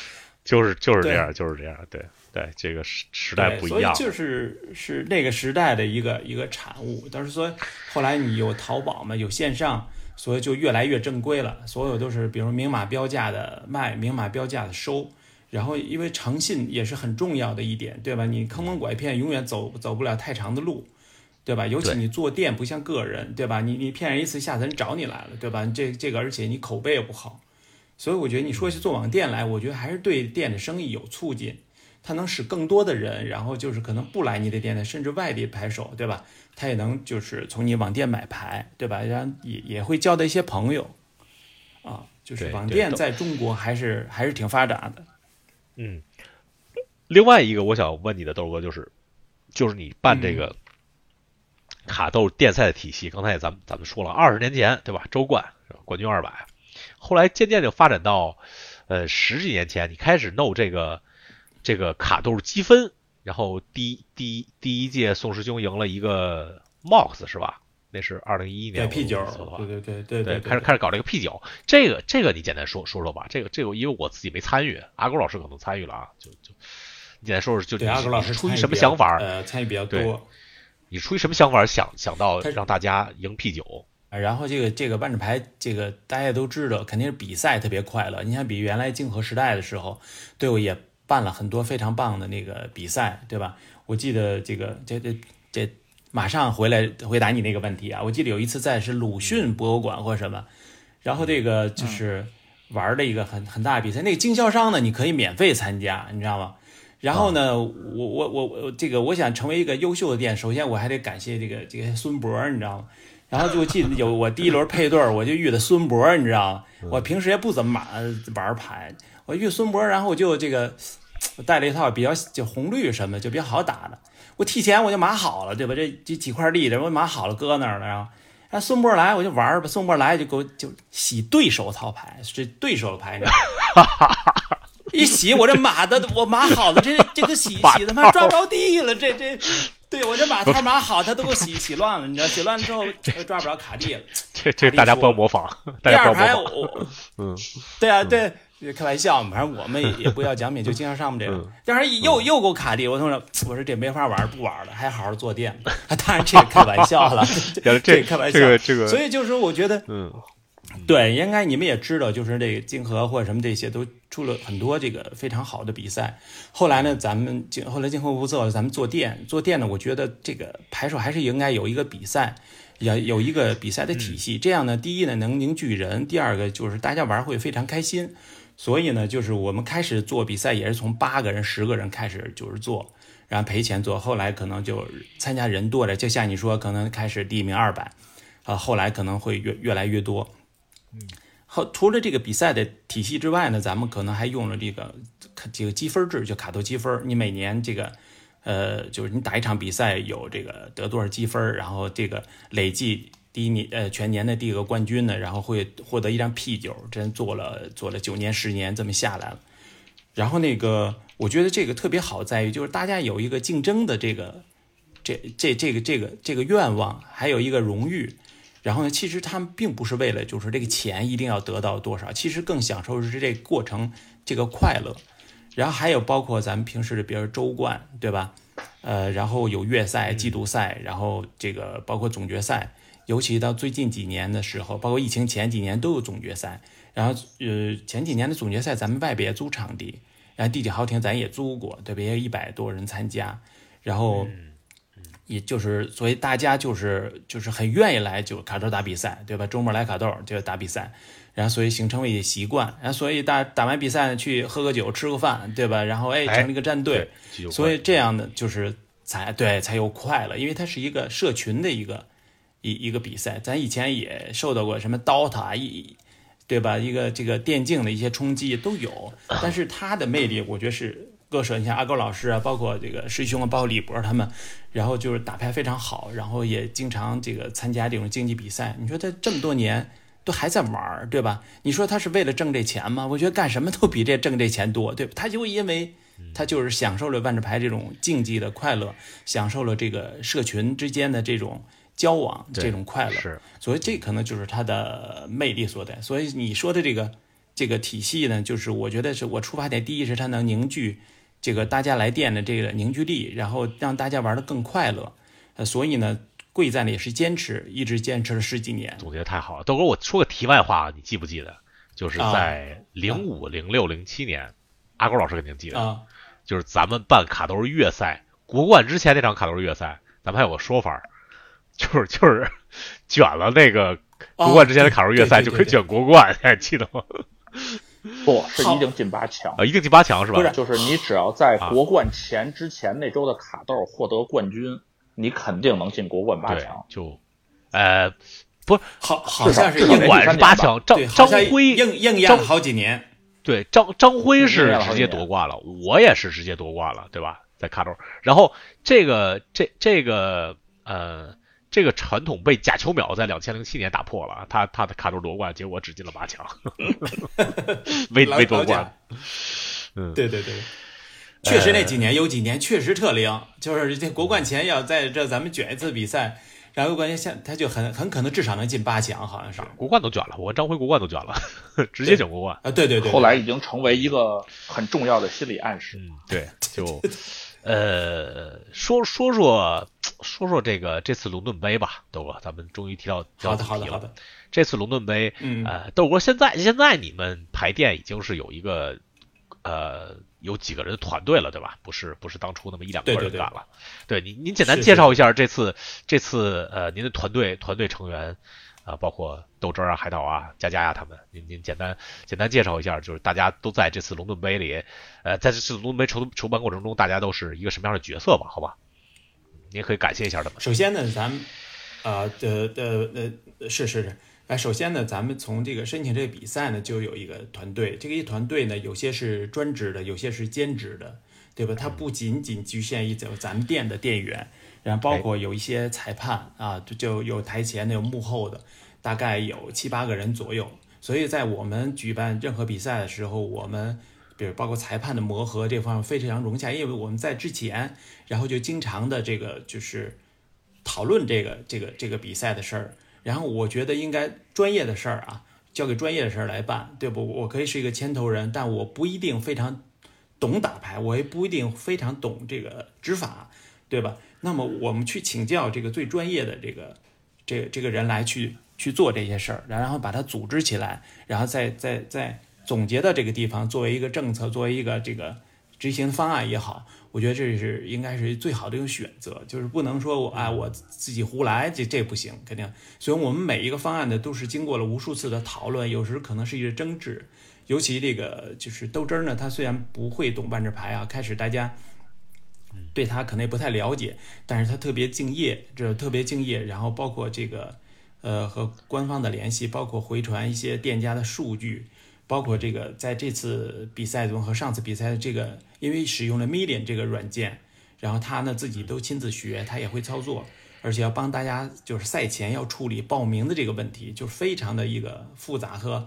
B: 就是就是这样，就是这样。对对，这个时时代不一样。
D: 所以就是是那个时代的一个一个产物。但是说后来你有淘宝嘛，有线上，所以就越来越正规了。所有都是比如明码标价的卖，明码标价的收。然后因为诚信也是很重要的一点，对吧？你坑蒙拐骗永远走走不了太长的路。对吧？尤其你做店不像个人，对吧？你你骗人一次，下次人找你来了，对吧？这这个，而且你口碑也不好，所以我觉得你说起做网店来，我觉得还是对店的生意有促进，它能使更多的人，然后就是可能不来你的店的，甚至外地牌手，对吧？他也能就是从你网店买牌，对吧？然后也也会交到一些朋友，啊，就是网店在中国还是还是挺发达的。
B: 嗯，另外一个我想问你的豆哥就是，就是你办这个卡豆电赛的体系，刚才也咱们咱们说了，二十年前对吧？周冠冠军二百，后来渐渐就发展到呃十几年前，你开始弄这个这个卡豆积分，然后第一第一第一届宋师兄赢了一个 MOX 是吧？那是二零一一
D: 对
B: 年
D: P 九对对对对
B: 对，开始开始搞这个 P 九，这个这个你简单说说说吧，这个这个因为我自己没参与，阿狗老师可能参与了啊，就就你简单说说，就你
D: 师
B: 你出于什么想法？
D: 呃，参与比较多。
B: 你出于什么想法想想到让大家赢 P 九？
D: 啊然后这个这个万智牌，这个大家也都知道，肯定是比赛特别快乐。你想比原来竞合时代的时候，队伍也办了很多非常棒的那个比赛，对吧？我记得这个这这这马上回来回答你那个问题啊！我记得有一次在是鲁迅博物馆或什么，然后这个就是玩了一个很很大的比赛，那个经销商呢，你可以免费参加，你知道吗？然后呢，我我我我这个我想成为一个优秀的店，首先我还得感谢这个这个孙博，你知道吗？然后就记得有我第一轮配对儿，我就遇的孙博，你知道吗？我平时也不怎么玩玩牌，我遇孙博，然后我就这个我带了一套比较就红绿什么就比较好打的，我提前我就码好了，对吧？这这几块地，的我码好了搁那儿了，然后。让孙波来，我就玩儿吧。孙波来就给我就洗对手套牌，是对手的牌，你知道吗？一洗我这码的我码好了，这这个洗洗他妈抓不着地了，这这，对我这码套码好，他都给我洗洗乱了，你知道？洗乱了之后抓不着卡地了。
B: 这这大家不要模仿，大
D: 第二
B: 家不要
D: 排
B: 模仿。
D: 我，
B: 嗯，
D: 对啊对，开玩笑嘛，反正我们也也不要奖品，就经常上面这个
B: 嗯。
D: 第二又又给我卡地，我同志，我说这没法玩，不玩了，还好好坐垫。当然这个开玩笑了，
B: 这
D: 这开玩笑。
B: 这个这个
D: 所以就是说，我觉得
B: 嗯，
D: 对，应该你们也知道，就是这个金河或者什么这些都出了很多这个非常好的比赛。后来呢，咱们金后来金河不做，咱们做店做店呢，我觉得这个牌手还是应该有一个比赛，要有一个比赛的体系。这样呢，第一呢能凝聚人，第二个就是大家玩会非常开心。所以呢，就是我们开始做比赛也是从八个人、十个人开始就是做，然后赔钱做，后来可能就参加人多了，就像你说，可能开始第一名二百，啊，后来可能会越越来越多。后除了这个比赛的体系之外呢，咱们可能还用了这个这个积分制，就卡头积分。你每年这个，呃，就是你打一场比赛有这个得多少积分，然后这个累计第一年呃全年的第一个冠军呢，然后会获得一张 P 九，真做了做了九年十年这么下来了。然后那个我觉得这个特别好在于，就是大家有一个竞争的这个这这这个这个这个愿望，还有一个荣誉。然后呢，其实他们并不是为了就是这个钱一定要得到多少，其实更享受是这过程这个快乐。然后还有包括咱们平时的，比如周冠，对吧？呃，然后有月赛、季度赛，然后这个包括总决赛，尤其到最近几年的时候，包括疫情前几年都有总决赛。然后呃，前几年的总决赛咱们外边租场地，然后地铁豪庭咱也租过，对吧？也有一百多人参加，然后。也就是，所以大家就是就是很愿意来就卡豆打比赛，对吧？周末来卡豆就打比赛，然后所以形成为习惯，然后所以打打完比赛去喝个酒吃个饭，对吧？然后哎成立个战队，
B: 对
D: 所以这样的就是才对才有快乐，因为它是一个社群的一个一一个比赛。咱以前也受到过什么 DOTA 一对吧？一个这个电竞的一些冲击都有，但是它的魅力我觉得是。各社，你像阿高老师啊，包括这个师兄啊，包括李博他们，然后就是打牌非常好，然后也经常这个参加这种竞技比赛。你说他这么多年都还在玩儿，对吧？你说他是为了挣这钱吗？我觉得干什么都比这挣这钱多，对吧？他就因为他就是享受了万智牌这种竞技的快乐，享受了这个社群之间的这种交往这种快乐，
B: 是，
D: 所以这可能就是他的魅力所在。所以你说的这个这个体系呢，就是我觉得是我出发点，第一是它能凝聚。这个大家来电的这个凝聚力，然后让大家玩的更快乐，呃，所以呢，贵在呢也是坚持，一直坚持了十几年。
B: 总结太好了，豆哥，我说个题外话，你记不记得？就是
D: 啊
B: 在零五、零六、零七年，阿狗老师肯定记得，
D: 啊，
B: 就是咱们办卡兜月赛国冠之前那场卡兜月赛，咱们还有个说法，就是就是卷了那个国冠之前的卡兜月赛，就可以卷国冠，你还记得吗？
C: 不是一定进八强
B: 啊，一定进八强是吧？
D: 不是
C: 就是你只要在国冠前之前那周的卡豆获得冠军，你肯定能进国冠八强。，
B: 就呃不是
D: 好，好像是硬
C: 至少至少
B: 不管是八强，张张辉
D: 硬硬压了好几年。
B: 对，张张辉是直接夺冠了，我也是直接夺冠了，对吧？在卡州，然后这个这这个呃这个传统被贾秋淼在两千零七年打破了，他他的卡州夺冠，结果只进了八强，没没夺冠。嗯，
D: 对对对，确实那几年有几年确实特灵，就是这国冠前要在这咱们卷一次比赛。然后关键现他就很很可能至少能进八强，好像是
B: 国冠都卷了，我张辉国冠都卷了，直接卷国冠
D: 啊！对对对，
C: 后来已经成为一个很重要的心理暗示。
B: 嗯，对，就 呃说说说说说这个这次龙盾杯吧，豆哥，咱们终于提到
D: 好的好的好的，
B: 这次龙盾杯，
D: 嗯
B: 呃，豆哥现在现在你们排店已经是有一个呃。有几个人的团队了，对吧？不是不是当初那么一两个人干了。
D: 对
B: 您您简单介绍一下这次这次呃您的团队团队成员啊，包括豆汁啊、海岛啊、佳佳呀他们，您您简单简单介绍一下，就是大家都在这次龙盾杯里，呃，在这次龙盾杯筹筹办过程中，大家都是一个什么样的角色吧？好吧，您可以感谢一下他们。
D: 首先呢，咱们啊的的呃是是是。哎，首先呢，咱们从这个申请这个比赛呢，就有一个团队。这个一团队呢，有些是专职的，有些是兼职的，对吧？它不仅仅局限于咱咱们店的店员，然后包括有一些裁判啊，就就有台前的，有幕后的，大概有七八个人左右。所以在我们举办任何比赛的时候，我们比如包括裁判的磨合这方面非常融洽，因为我们在之前，然后就经常的这个就是讨论这个这个这个比赛的事儿。然后我觉得应该专业的事儿啊，交给专业的事儿来办，对不？我可以是一个牵头人，但我不一定非常懂打牌，我也不一定非常懂这个执法，对吧？那么我们去请教这个最专业的这个这这个人来去去做这些事儿，然后把它组织起来，然后再再再总结到这个地方，作为一个政策，作为一个这个执行方案也好。我觉得这是应该是最好的一个选择，就是不能说我啊我自己胡来，这这不行，肯定。所以我们每一个方案呢，都是经过了无数次的讨论，有时可能是一个争执。尤其这个就是豆汁儿呢，他虽然不会懂万智牌啊，开始大家对他可能也不太了解，但是他特别敬业，这特别敬业。然后包括这个呃和官方的联系，包括回传一些店家的数据。包括这个在这次比赛中和上次比赛的这个，因为使用了 Million 这个软件，然后他呢自己都亲自学，他也会操作，而且要帮大家就是赛前要处理报名的这个问题，就非常的一个复杂和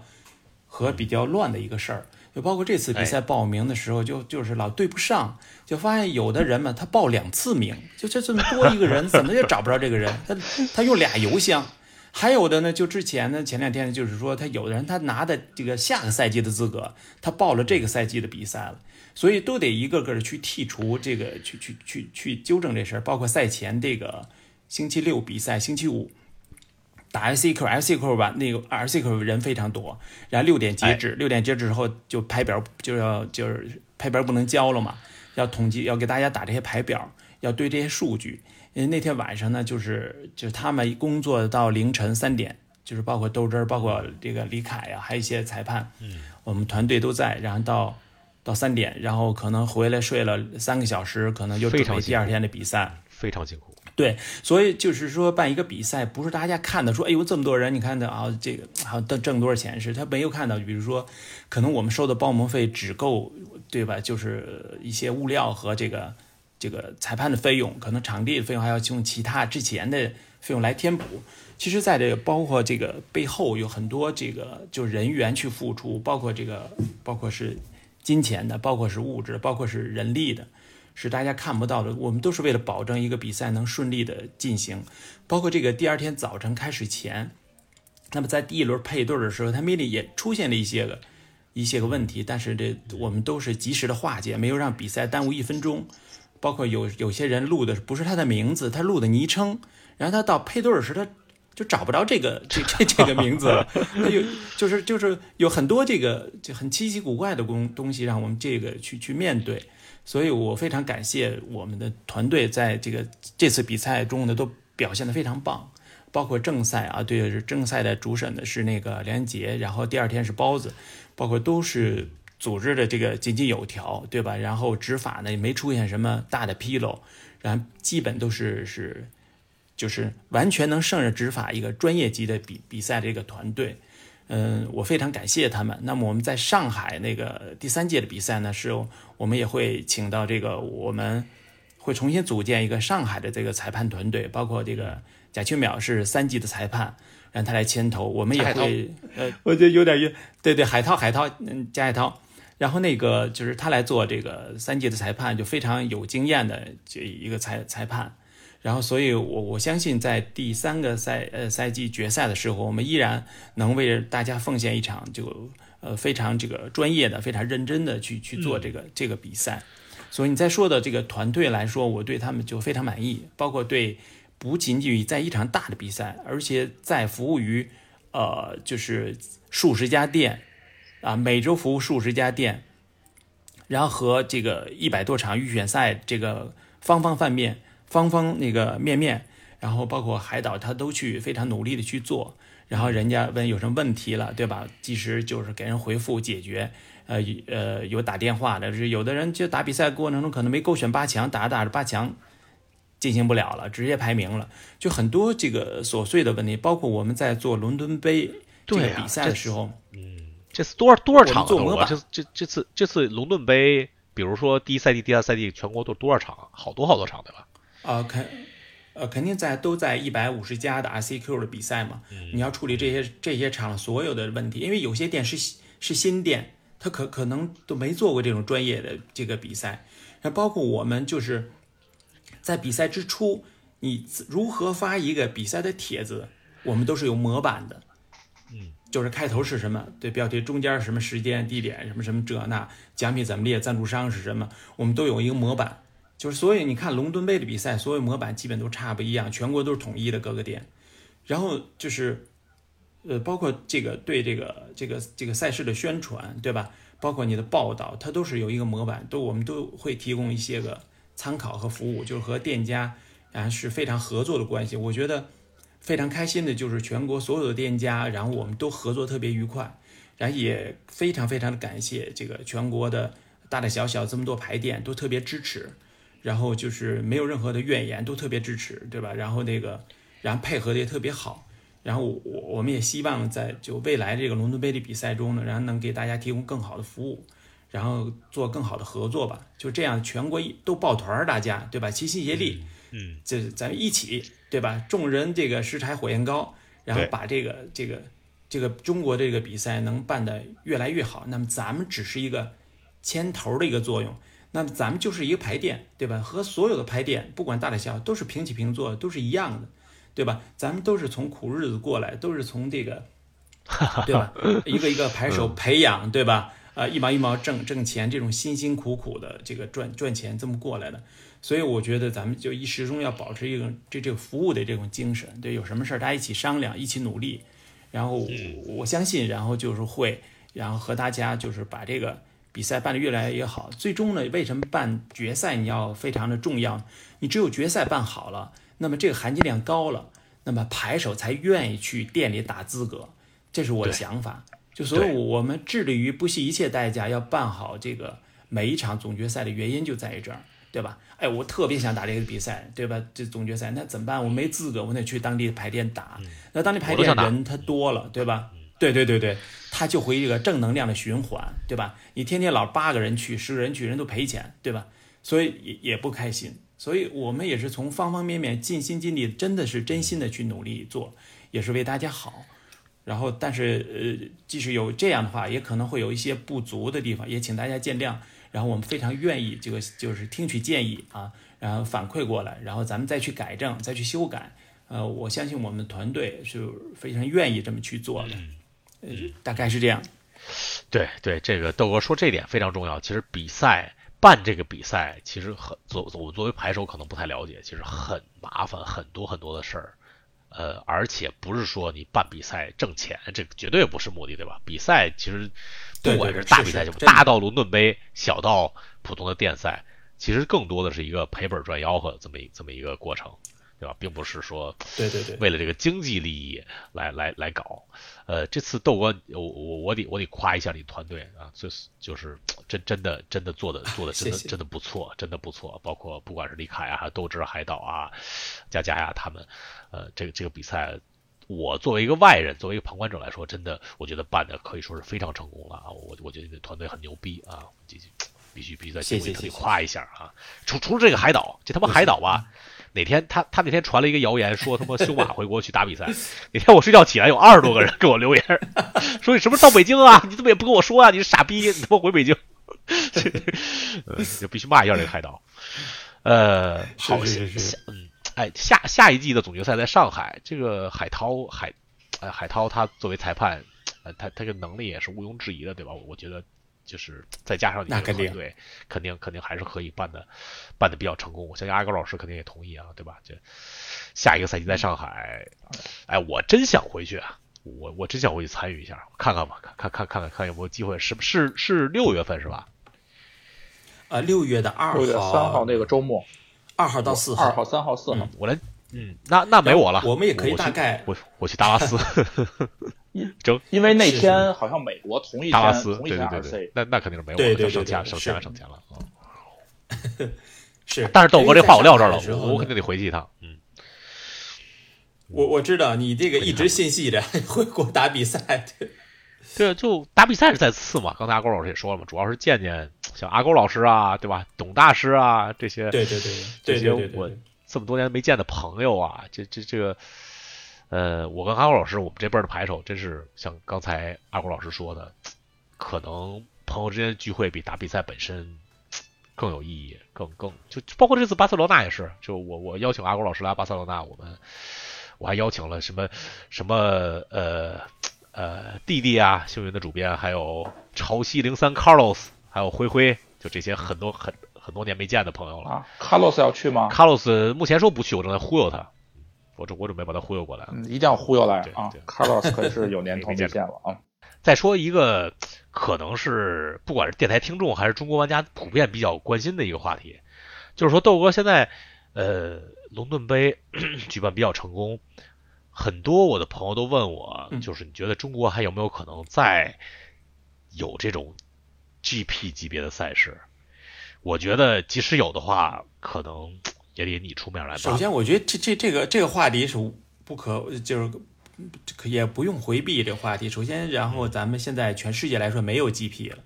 D: 和比较乱的一个事儿。就包括这次比赛报名的时候，就就是老对不上，就发现有的人嘛，他报两次名，就这这么多一个人，怎么也找不着这个人，他他用俩邮箱。还有的呢，就之前呢，前两天呢，就是说他有的人他拿的这个下个赛季的资格，他报了这个赛季的比赛了，所以都得一个个的去剔除这个，去去去去纠正这事儿。包括赛前这个星期六比赛，星期五打 S C Q S C Q 吧，那个 S C Q 人非常多，然后六点截止，六点截止之后就排表就要就是排表不能交了嘛，要统计要给大家打这些排表，要对这些数据。因为那天晚上呢，就是就是他们工作到凌晨三点，就是包括豆汁儿，包括这个李凯呀，还有一些裁判，
B: 嗯，
D: 我们团队都在，然后到到三点，然后可能回来睡了三个小时，可能就准备第二天的比赛，
B: 非常辛苦。
D: 对，所以就是说办一个比赛，不是大家看的说，哎呦这么多人，你看的啊，这个好挣挣多少钱是？他没有看到，比如说，可能我们收的报名费只够，对吧？就是一些物料和这个。这个裁判的费用，可能场地的费用还要用其他之前的费用来填补。其实，在这个包括这个背后有很多这个就人员去付出，包括这个包括是金钱的，包括是物质，包括是人力的，是大家看不到的。我们都是为了保证一个比赛能顺利的进行。包括这个第二天早晨开始前，那么在第一轮配对的时候，他米里也出现了一些个一些个问题，但是这我们都是及时的化解，没有让比赛耽误一分钟。包括有有些人录的不是他的名字，他录的昵称，然后他到配对时他就找不着这个这这这个名字了，有就是就是有很多这个就很稀奇古怪的工东西让我们这个去去面对，所以我非常感谢我们的团队在这个这次比赛中呢都表现的非常棒，包括正赛啊，对，正赛的主审的是那个梁杰，然后第二天是包子，包括都是。组织的这个井井有条，对吧？然后执法呢也没出现什么大的纰漏，然后基本都是是，就是完全能胜任执法一个专业级的比比赛的一个团队。嗯，我非常感谢他们。那么我们在上海那个第三届的比赛呢，是我们也会请到这个，我们会重新组建一个上海的这个裁判团队，包括这个贾秋淼是三级的裁判，让他来牵头。我们也会，呃，我觉得有点晕。对对，海涛，海涛，嗯，贾海涛。然后那个就是他来做这个三级的裁判，就非常有经验的这一个裁裁判。然后，所以我我相信，在第三个赛呃赛季决赛的时候，我们依然能为大家奉献一场就呃非常这个专业的、非常认真的去去做这个这个比赛。所以你在说的这个团队来说，我对他们就非常满意，包括对不仅仅于在一场大的比赛，而且在服务于呃就是数十家店啊，每周服务数十家店，然后和这个一百多场预选赛这个方方面面。方方那个面面，然后包括海岛，他都去非常努力的去做，然后人家问有什么问题了，对吧？及时就是给人回复解决，呃呃，有打电话的，是有的人就打比赛过程中可能没勾选八强，打着打着八强进行不了了，直接排名了，就很多这个琐碎的问题，包括我们在做伦敦杯这个比赛的时候，
B: 嗯，这次多少多少场
D: 做模板，
B: 这这这次这次伦敦杯，比如说第一赛季、第二赛季全国都多少场？好多好多场，对吧？
D: 啊，肯，呃，肯定在都在一百五十家的 RCQ 的比赛嘛。你要处理这些这些场所有的问题，因为有些店是是新店，他可可能都没做过这种专业的这个比赛。那包括我们就是在比赛之初，你如何发一个比赛的帖子，我们都是有模板的。
B: 嗯，
D: 就是开头是什么，对标题，中间什么时间、地点，什么什么这那，奖品怎么列，赞助商是什么，我们都有一个模板。就是，所以你看龙墩杯的比赛，所有模板基本都差不一样，全国都是统一的各个店。然后就是，呃，包括这个对这个这个这个赛事的宣传，对吧？包括你的报道，它都是有一个模板，都我们都会提供一些个参考和服务，就是和店家啊是非常合作的关系。我觉得非常开心的就是全国所有的店家，然后我们都合作特别愉快，然后也非常非常的感谢这个全国的大大小小这么多排店都特别支持。然后就是没有任何的怨言，都特别支持，对吧？然后那个，然后配合的也特别好。然后我我们也希望在就未来这个伦敦杯的比赛中呢，然后能给大家提供更好的服务，然后做更好的合作吧。就这样，全国都抱团儿，大家对吧？齐心协力，
B: 嗯，
D: 这咱们一起对吧？众人这个拾柴火焰高，然后把这个这个这个中国这个比赛能办得越来越好。那么咱们只是一个牵头的一个作用。那么咱们就是一个牌店，对吧？和所有的牌店，不管大的小，都是平起平坐，都是一样的，对吧？咱们都是从苦日子过来，都是从这个，对吧？一个一个牌手培养，对吧？啊，一毛一毛挣挣钱，这种辛辛苦苦的这个赚赚钱这么过来的，所以我觉得咱们就一始终要保持一个这这个服务的这种精神，对，有什么事儿大家一起商量，一起努力，然后我相信，然后就是会，然后和大家就是把这个。比赛办得越来越好，最终呢，为什么办决赛你要非常的重要？你只有决赛办好了，那么这个含金量高了，那么牌手才愿意去店里打资格，这是我的想法。就所以，我们致力于不惜一切代价要办好这个每一场总决赛的原因就在于这儿，对吧？哎，我特别想打这个比赛，对吧？这总决赛那怎么办？我没资格，我得去当地的牌店打。那当地牌店人他多了，对吧？对对对对，他就会一个正能量的循环，对吧？你天天老八个人去，十个人去，人都赔钱，对吧？所以也也不开心。所以我们也是从方方面面尽心尽力，真的是真心的去努力做，也是为大家好。然后，但是呃，即使有这样的话，也可能会有一些不足的地方，也请大家见谅。然后我们非常愿意这个就是听取建议啊，然后反馈过来，然后咱们再去改正，再去修改。呃，我相信我们团队是非常愿意这么去做的。呃，大概是这样。
B: 对对，这个豆哥说这点非常重要。其实比赛办这个比赛，其实很作我作为牌手可能不太了解，其实很麻烦，很多很多的事儿。呃，而且不是说你办比赛挣钱，这绝对不是目的，对吧？比赛其实不管是大比赛，就大到伦敦杯，小到普通的电赛，其实更多的是一个赔本赚吆喝这么一这么一个过程。对吧，并不是说
D: 对对对，
B: 为了这个经济利益来来来搞。呃，这次豆哥，我我我得我得夸一下你团队啊，就是就是真真的真的做的做的真的真的不错，真的不错。包括不管是李凯啊，还有斗志海岛啊，佳佳呀他们，呃，这个这个比赛，我作为一个外人，作为一个旁观者来说，真的，我觉得办的可以说是非常成功了啊！我我觉得你的团队很牛逼啊，必须必须必须在节目里特别夸一下啊！除除了这个海岛，这他妈海岛吧，哪天他他那天传了一个谣言，说他妈修马回国去打比赛，哪天我睡觉起来有二十多个人给我留言，说你什么时候到北京啊？你怎么也不跟我说啊？你是傻逼，你他妈回北京，就必须骂一下这个海岛。呃，好，
D: 是是是，
B: 嗯。哎，下下一季的总决赛在上海，这个海涛海，哎，海涛他作为裁判，呃，他他这能力也是毋庸置疑的，对吧？我觉得就是再加上你的团队，肯定肯定还是可以办的，办的比较成功。我相信阿高老师肯定也同意啊，对吧？这下一个赛季在上海，哎，我真想回去啊，我我真想回去参与一下，看看吧，看看看看看看有没有机会，是是是六月份是吧？
D: 啊，六月的二
C: 号、三号那个周末。
D: 二号到四号，
C: 二号、三号、四号，
B: 我来，嗯，那那没我了。
D: 我们也可以大概，
B: 我我去达拉斯，
C: 整，因为那天好像美国同一
B: 达拉斯，
C: 同一天 RC，
B: 那那肯定是没我
D: 了，
B: 省钱省钱了省钱了啊。
D: 是，
B: 但是豆哥这话我撂这儿了，我我肯定得回去一趟。嗯，
D: 我我知道你这个一直心系着回国打比赛，对，
B: 对，就打比赛是在次嘛。刚才阿高老师也说了嘛，主要是见见。像阿勾老师啊，对吧？董大师啊，这些，
D: 对对对，
B: 这些我这么多年没见的朋友啊，这这这个，呃，我跟阿勾老师，我们这辈的牌手，真是像刚才阿勾老师说的，可能朋友之间聚会比打比赛本身更有意义，更更就包括这次巴塞罗那也是，就我我邀请阿勾老师来巴塞罗那，我们我还邀请了什么什么呃呃弟弟啊，幸运的主编，还有潮汐零三 Carlos。还有灰灰，就这些很多很很多年没见的朋友了
C: 啊。卡洛斯要去吗？
B: 卡洛斯目前说不去，我正在忽悠他。我准我准备把他忽悠过来。
C: 嗯，一定要忽悠来啊！卡洛斯可是有年头没见了啊。
B: 再说一个，可能是不管是电台听众还是中国玩家普遍比较关心的一个话题，就是说豆哥现在呃龙盾杯 举办比较成功，很多我的朋友都问我，就是你觉得中国还有没有可能再有这种？GP 级别的赛事，我觉得即使有的话，可能 也得你出面来。
D: 首先，我觉得这这这个这个话题是不可，就是可也不用回避这个话题。首先，然后咱们现在全世界来说没有 GP 了，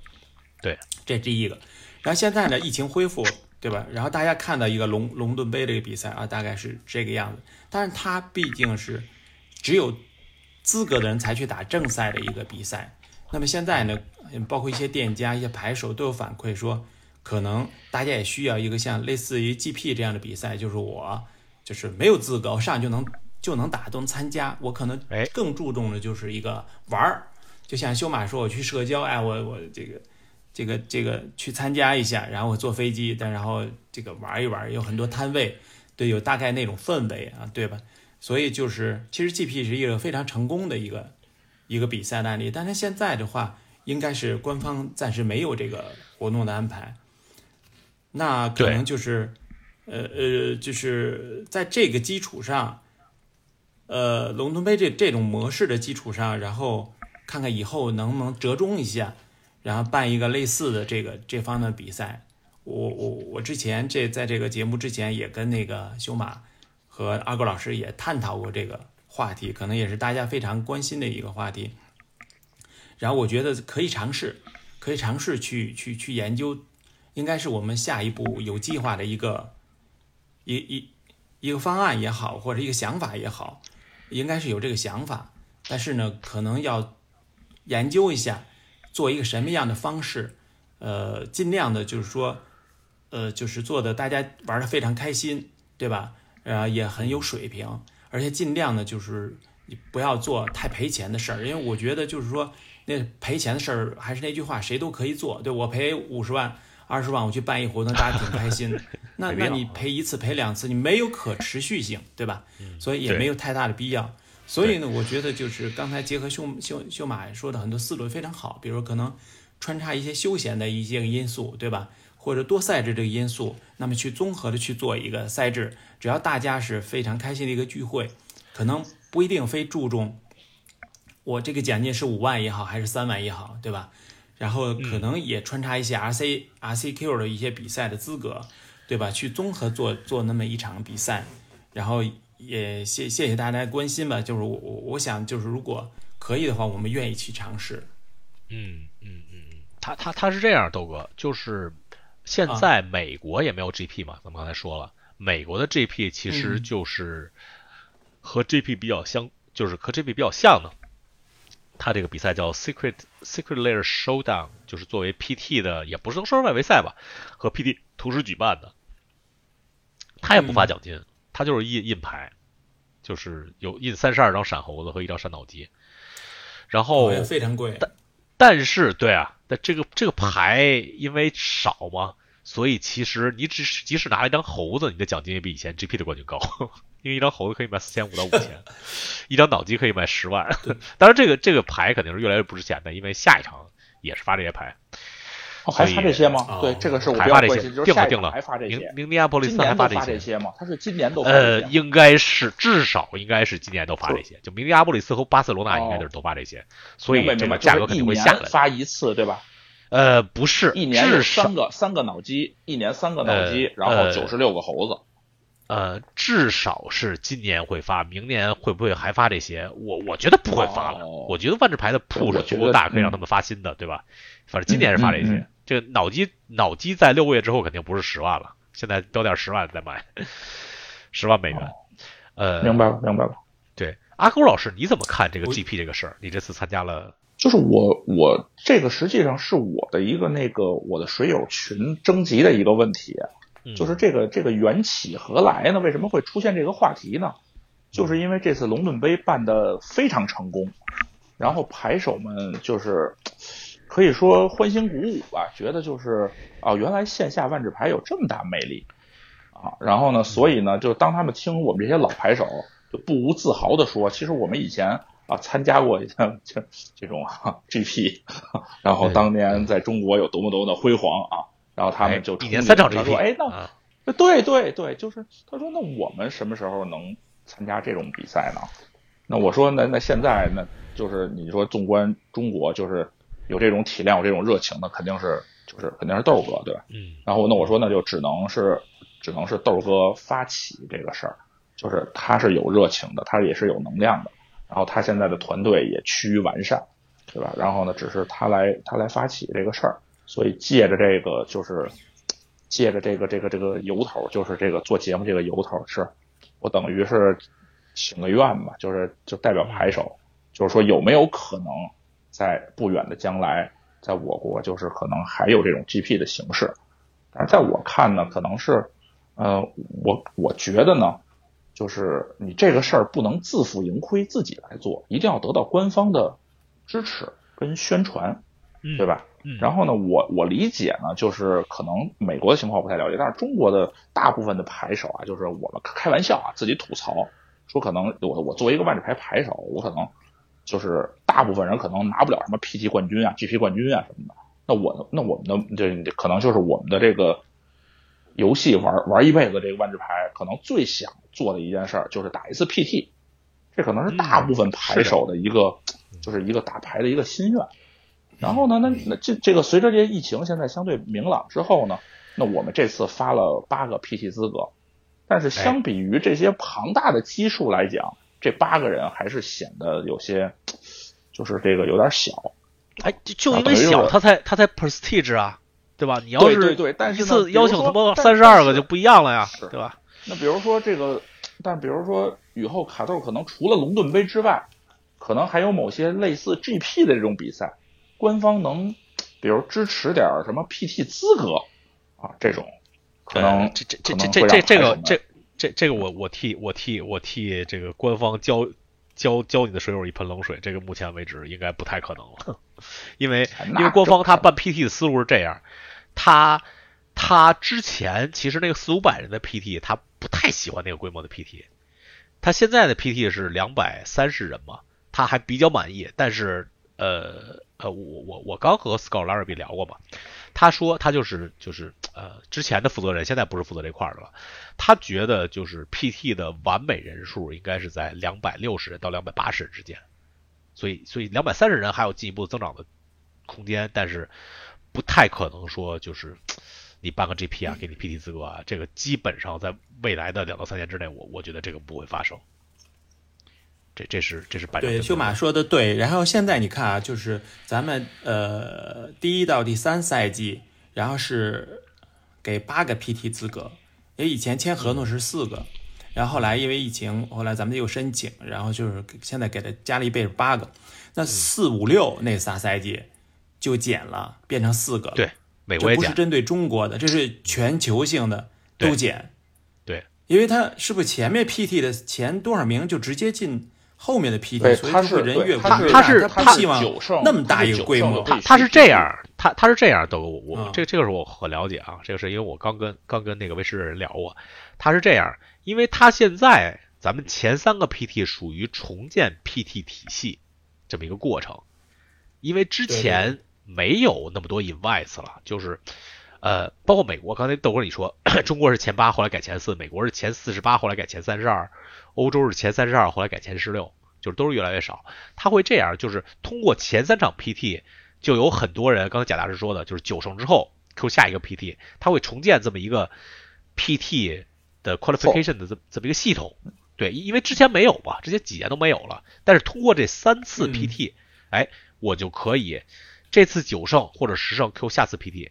B: 对，
D: 这第一个。然后现在呢，疫情恢复，对吧？然后大家看到一个龙龙盾杯这个比赛啊，大概是这个样子。但是它毕竟是只有资格的人才去打正赛的一个比赛。那么现在呢？包括一些店家、一些牌手都有反馈说，可能大家也需要一个像类似于 GP 这样的比赛，就是我就是没有资格，我上去就能就能打，都能参加。我可能更注重的就是一个玩儿，就像修马说，我去社交，哎，我我这个这个这个去参加一下，然后我坐飞机，但然后这个玩一玩，有很多摊位，对，有大概那种氛围啊，对吧？所以就是其实 GP 是一个非常成功的一个一个比赛的案例，但是现在的话。应该是官方暂时没有这个活动的安排，那可能就是，呃呃，就是在这个基础上，呃，龙腾杯这这种模式的基础上，然后看看以后能不能折中一下，然后办一个类似的这个这方的比赛。我我我之前这在这个节目之前也跟那个修马和阿狗老师也探讨过这个话题，可能也是大家非常关心的一个话题。然后我觉得可以尝试，可以尝试去去去研究，应该是我们下一步有计划的一个一一一个方案也好，或者一个想法也好，应该是有这个想法。但是呢，可能要研究一下，做一个什么样的方式，呃，尽量的就是说，呃，就是做的大家玩的非常开心，对吧？呃，也很有水平，而且尽量的就是不要做太赔钱的事儿，因为我觉得就是说。那赔钱的事儿还是那句话，谁都可以做。对我赔五十万、二十万，我去办一活动，大家挺开心的。那那你赔一次、赔两次，你没有可持续性，对吧？所以也没有太大的必要。所以呢，我觉得就是刚才结合秀秀秀马说的很多思路非常好，比如可能穿插一些休闲的一些因素，对吧？或者多赛制这个因素，那么去综合的去做一个赛制，只要大家是非常开心的一个聚会，可能不一定非注重。我这个奖金是五万也好，还是三万也好，对吧？然后可能也穿插一些 R C R C Q 的一些比赛的资格，对吧？去综合做做那么一场比赛，然后也谢谢谢大家关心吧。就是我我我想就是如果可以的话，我们愿意去尝试。
B: 嗯嗯嗯嗯，他他他是这样，豆哥，就是现在美国也没有 GP 嘛，咱们刚才说了，美国的 GP 其实就是和 GP 比较相，就是和 GP 比较像的。他这个比赛叫 Secret Secret Layer Showdown，就是作为 PT 的，也不是说是外围赛吧，和 PT 同时举办的。他也不发奖金，他就是印印牌，就是有印三十二张闪猴子和一张闪脑机。然后
D: 非常贵，
B: 但但是对啊，但这个这个牌因为少嘛，所以其实你只是即使拿了一张猴子，你的奖金也比以前 GP 的冠军高。因为一张猴子可以卖四千五到五千，一张脑机可以卖十万。当然，这个这个牌肯定是越来越不值钱的，因为下一场也是发这些牌。
C: 哦，还发这些吗？对，这个是我
B: 还发这些，
C: 定
B: 了定了。
C: 还发这些。
B: 明明尼阿波利斯还
C: 发
B: 这
C: 些吗？他是今年都
B: 呃，应该是至少应该是今年都发这些。就明尼阿波利斯和巴塞罗那应该就是都发这些，所以这个价格肯定会下来。
C: 发一次对吧？
B: 呃，不是，
C: 一年三个三个脑机，一年三个脑机，然后九十六个猴子。
B: 呃，至少是今年会发，明年会不会还发这些？我我觉得不会发了。我觉得万智牌的铺是足够大，可以让他们发新的，对吧？反正今年是发这些。这个脑机脑机在六个月之后肯定不是十万了，现在标点十万再买，十万美元。呃，
C: 明白了，明白了。
B: 对，阿勾老师，你怎么看这个 GP 这个事儿？你这次参加了？
C: 就是我我这个实际上是我的一个那个我的水友群征集的一个问题。就是这个这个缘起何来呢？为什么会出现这个话题呢？就是因为这次龙盾杯办得非常成功，然后牌手们就是可以说欢欣鼓舞吧，觉得就是啊，原来线下万智牌有这么大魅力啊。然后呢，所以呢，就当他们听我们这些老牌手就不无自豪地说，其实我们以前啊参加过像这这种 GP，然后当年在中国有多么多么的辉煌啊。然后他们就
B: 一年三场
C: GP，说：“哎，那对对对，就是他说，那我们什么时候能参加这种比赛呢？那我说，那那现在，那就是你说，纵观中国，就是有这种体量、有这种热情的，肯定是就是肯定是豆哥，对吧？
B: 嗯。
C: 然后那我说，那就只能是只能是豆哥发起这个事儿，就是他是有热情的，他也是有能量的，然后他现在的团队也趋于完善，对吧？然后呢，只是他来他来发起这个事儿。”所以借着这个，就是借着这个这个这个由头，就是这个做节目这个由头，是我等于是请个愿吧，就是就代表牌手，就是说有没有可能在不远的将来，在我国就是可能还有这种 GP 的形式，但是在我看呢，可能是呃，我我觉得呢，就是你这个事儿不能自负盈亏，自己来做，一定要得到官方的支持跟宣传，对吧？然后呢，我我理解呢，就是可能美国的情况我不太了解，但是中国的大部分的牌手啊，就是我们开玩笑啊，自己吐槽说，可能我我作为一个万智牌牌手，我可能就是大部分人可能拿不了什么 PT 冠军啊、GP 冠军啊什么的。那我那我们的这可能就是我们的这个游戏玩玩一辈子这个万智牌，可能最想做的一件事儿就是打一次 PT，这可能是大部分牌手的一个就是一个打牌的一个心愿。然后呢？那那这这个随着这些疫情现在相对明朗之后呢，那我们这次发了八个 PT 资格，但是相比于这些庞大的基数来讲，这八个人还是显得有些，就是这个有点小。
B: 哎，就就因为小，他才他才 prestige 啊，对吧？你要是
C: 对对，但是
B: 一次邀请他妈三十二个就不一样了呀，对吧？
C: 那比如说这个，但比如说雨后卡豆可能除了龙盾杯之外，可能还有某些类似 GP 的这种比赛。官方能，比如支持点什么 PT 资格啊，这种可能
B: 这这这这这这这个这这这个我我替我替我替这个官方浇浇浇你的水友一盆冷水，这个目前为止应该不太可能了，因为因为官方他办 PT 的思路是这样，他他之前其实那个四五百人的 PT 他不太喜欢那个规模的 PT，他现在的 PT 是两百三十人嘛，他还比较满意，但是呃。呃，我我我刚和 Scott Larrabee 聊过嘛，他说他就是就是呃之前的负责人，现在不是负责这块的了。他觉得就是 PT 的完美人数应该是在两百六十人到两百八十人之间，所以所以两百三十人还有进一步增长的空间，但是不太可能说就是你办个 GP 啊，给你 PT 资格啊，这个基本上在未来的两到三年之内，我我觉得这个不会发生。这这是这是
D: 对修马说的对。然后现在你看啊，就是咱们呃第一到第三赛季，然后是给八个 PT 资格，因为以前签合同是四个，然后后来因为疫情，后来咱们又申请，然后就是现在给他加了一倍是八个。那四五六那仨赛季就减了，变成四个。
B: 对，美国
D: 也。不是针对中国的，这是全球性的都减。
B: 对，
D: 因为他是不是前面 PT 的前多少名就直接进？后面的 PT，所以
C: 他
D: 人越
C: 他
B: 他是
C: 他
D: 希望那么大一个规模，
B: 他他是这样，他他是这样的，我我这这个是我很了解啊，这个是因为我刚跟刚跟那个威士的人聊过，他是这样，因为他现在咱们前三个 PT 属于重建 PT 体系这么一个过程，因为之前没有那么多 invites 了，就是呃，包括美国，刚才豆哥你说 中国是前八，后来改前四，美国是前四十八，后来改前三十二。欧洲是前三十二，后来改前十六，就是都是越来越少。他会这样，就是通过前三场 PT，就有很多人，刚才贾大师说的，就是九胜之后 Q 下一个 PT，他会重建这么一个 PT 的 qualification 的这这么一个系统。对，因为之前没有嘛，之前几年都没有了。但是通过这三次 PT，哎，我就可以这次九胜或者十胜 Q 下次 PT，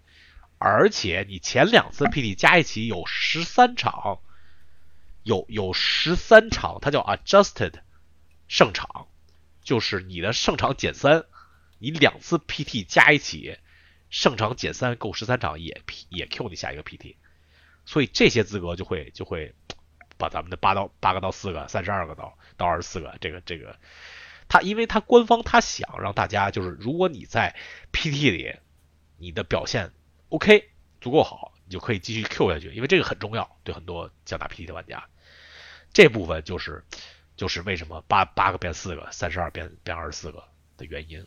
B: 而且你前两次 PT 加一起有十三场。有有十三场，它叫 adjusted 胜场，就是你的胜场减三，你两次 PT 加一起，胜场减三够十三场也 P 也 Q 你下一个 PT，所以这些资格就会就会把咱们的八到八个到四个，三十二个到到二十四个，这个这个，他因为他官方他想让大家就是如果你在 PT 里你的表现 OK 足够好，你就可以继续 Q 下去，因为这个很重要，对很多想打 PT 的玩家。这部分就是，就是为什么八八个变四个，三十二变变二十四个的原因。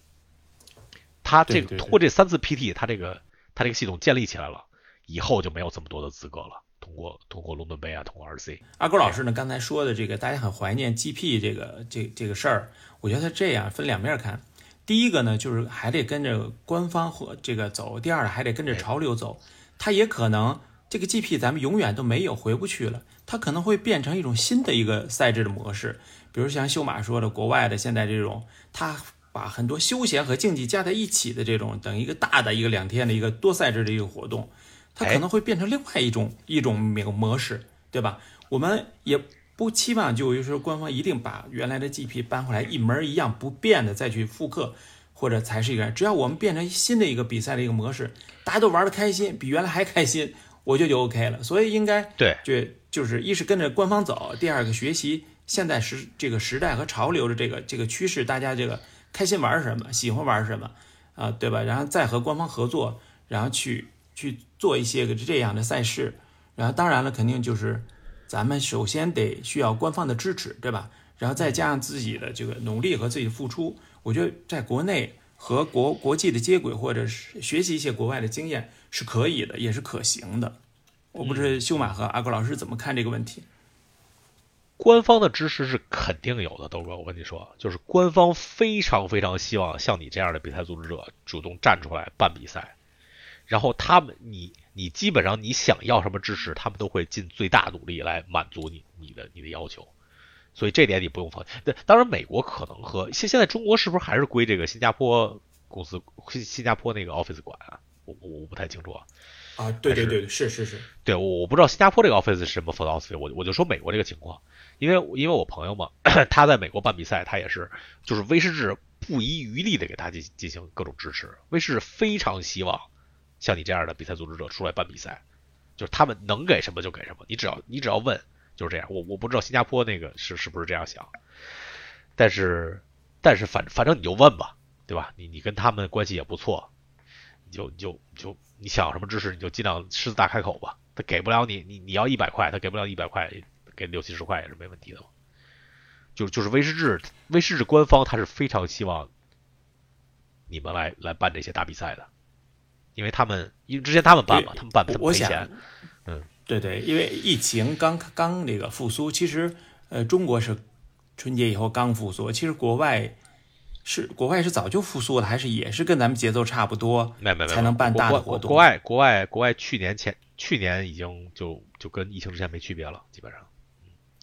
B: 他这个通过这三次 PT，他这个他这个系统建立起来了，以后就没有这么多的资格了。通过通过伦敦杯啊，通过 RC。
D: 阿狗老师呢，刚才说的这个，大家很怀念 GP 这个这这个事儿，我觉得他这样分两面看。第一个呢，就是还得跟着官方和这个走；第二呢，还得跟着潮流走。他也可能这个 GP 咱们永远都没有回不去了。它可能会变成一种新的一个赛制的模式，比如像秀马说的，国外的现在这种，它把很多休闲和竞技加在一起的这种，等一个大的一个两天的一个多赛制的一个活动，它可能会变成另外一种一种模模式，对吧？我们也不期望就是说官方一定把原来的 GP 搬回来一门一样不变的再去复刻，或者才是一个，只要我们变成新的一个比赛的一个模式，大家都玩的开心，比原来还开心，我觉得就 OK 了。所以应该
B: 对
D: 就。就是一是跟着官方走，第二个学习现在时这个时代和潮流的这个这个趋势，大家这个开心玩什么，喜欢玩什么啊，对吧？然后再和官方合作，然后去去做一些个这样的赛事，然后当然了，肯定就是咱们首先得需要官方的支持，对吧？然后再加上自己的这个努力和自己的付出，我觉得在国内和国国际的接轨，或者是学习一些国外的经验是可以的，也是可行的。我不知道修马和阿国老师怎么看这个问题。
B: 官方的支持是肯定有的，豆哥，我跟你说，就是官方非常非常希望像你这样的比赛组织者主动站出来办比赛，然后他们，你你基本上你想要什么支持，他们都会尽最大努力来满足你你的你的要求，所以这点你不用放心。当然，美国可能和现现在中国是不是还是归这个新加坡公司新新加坡那个 office 管啊？我我不太清楚啊。
D: 啊，对对对，是是是，
B: 对我我不知道新加坡这个 office 是什么 philosophy，我我就说美国这个情况，因为因为我朋友嘛，他在美国办比赛，他也是就是威士治不遗余力的给他进进行各种支持，威士非常希望像你这样的比赛组织者出来办比赛，就是他们能给什么就给什么，你只要你只要问就是这样，我我不知道新加坡那个是是不是这样想，但是但是反反正你就问吧，对吧？你你跟他们关系也不错。你就你就就你想要什么知识，你就尽量狮子大开口吧。他给不了你，你你要一百块，他给不了一百块，给六七十块也是没问题的。就就是威士治，威士治官方他是非常希望你们来来办这些大比赛的，因为他们因为之前他们办嘛，他们办他们赔钱。嗯，
D: 对对，因为疫情刚刚那个复苏，其实呃中国是春节以后刚复苏，其实国外。是国外是早就复苏了，还是也是跟咱们节奏差不多？
B: 没没没，
D: 才能办大的
B: 国
D: 活动。
B: 国外国外国外去年前去年已经就就跟疫情之前没区别了，基本上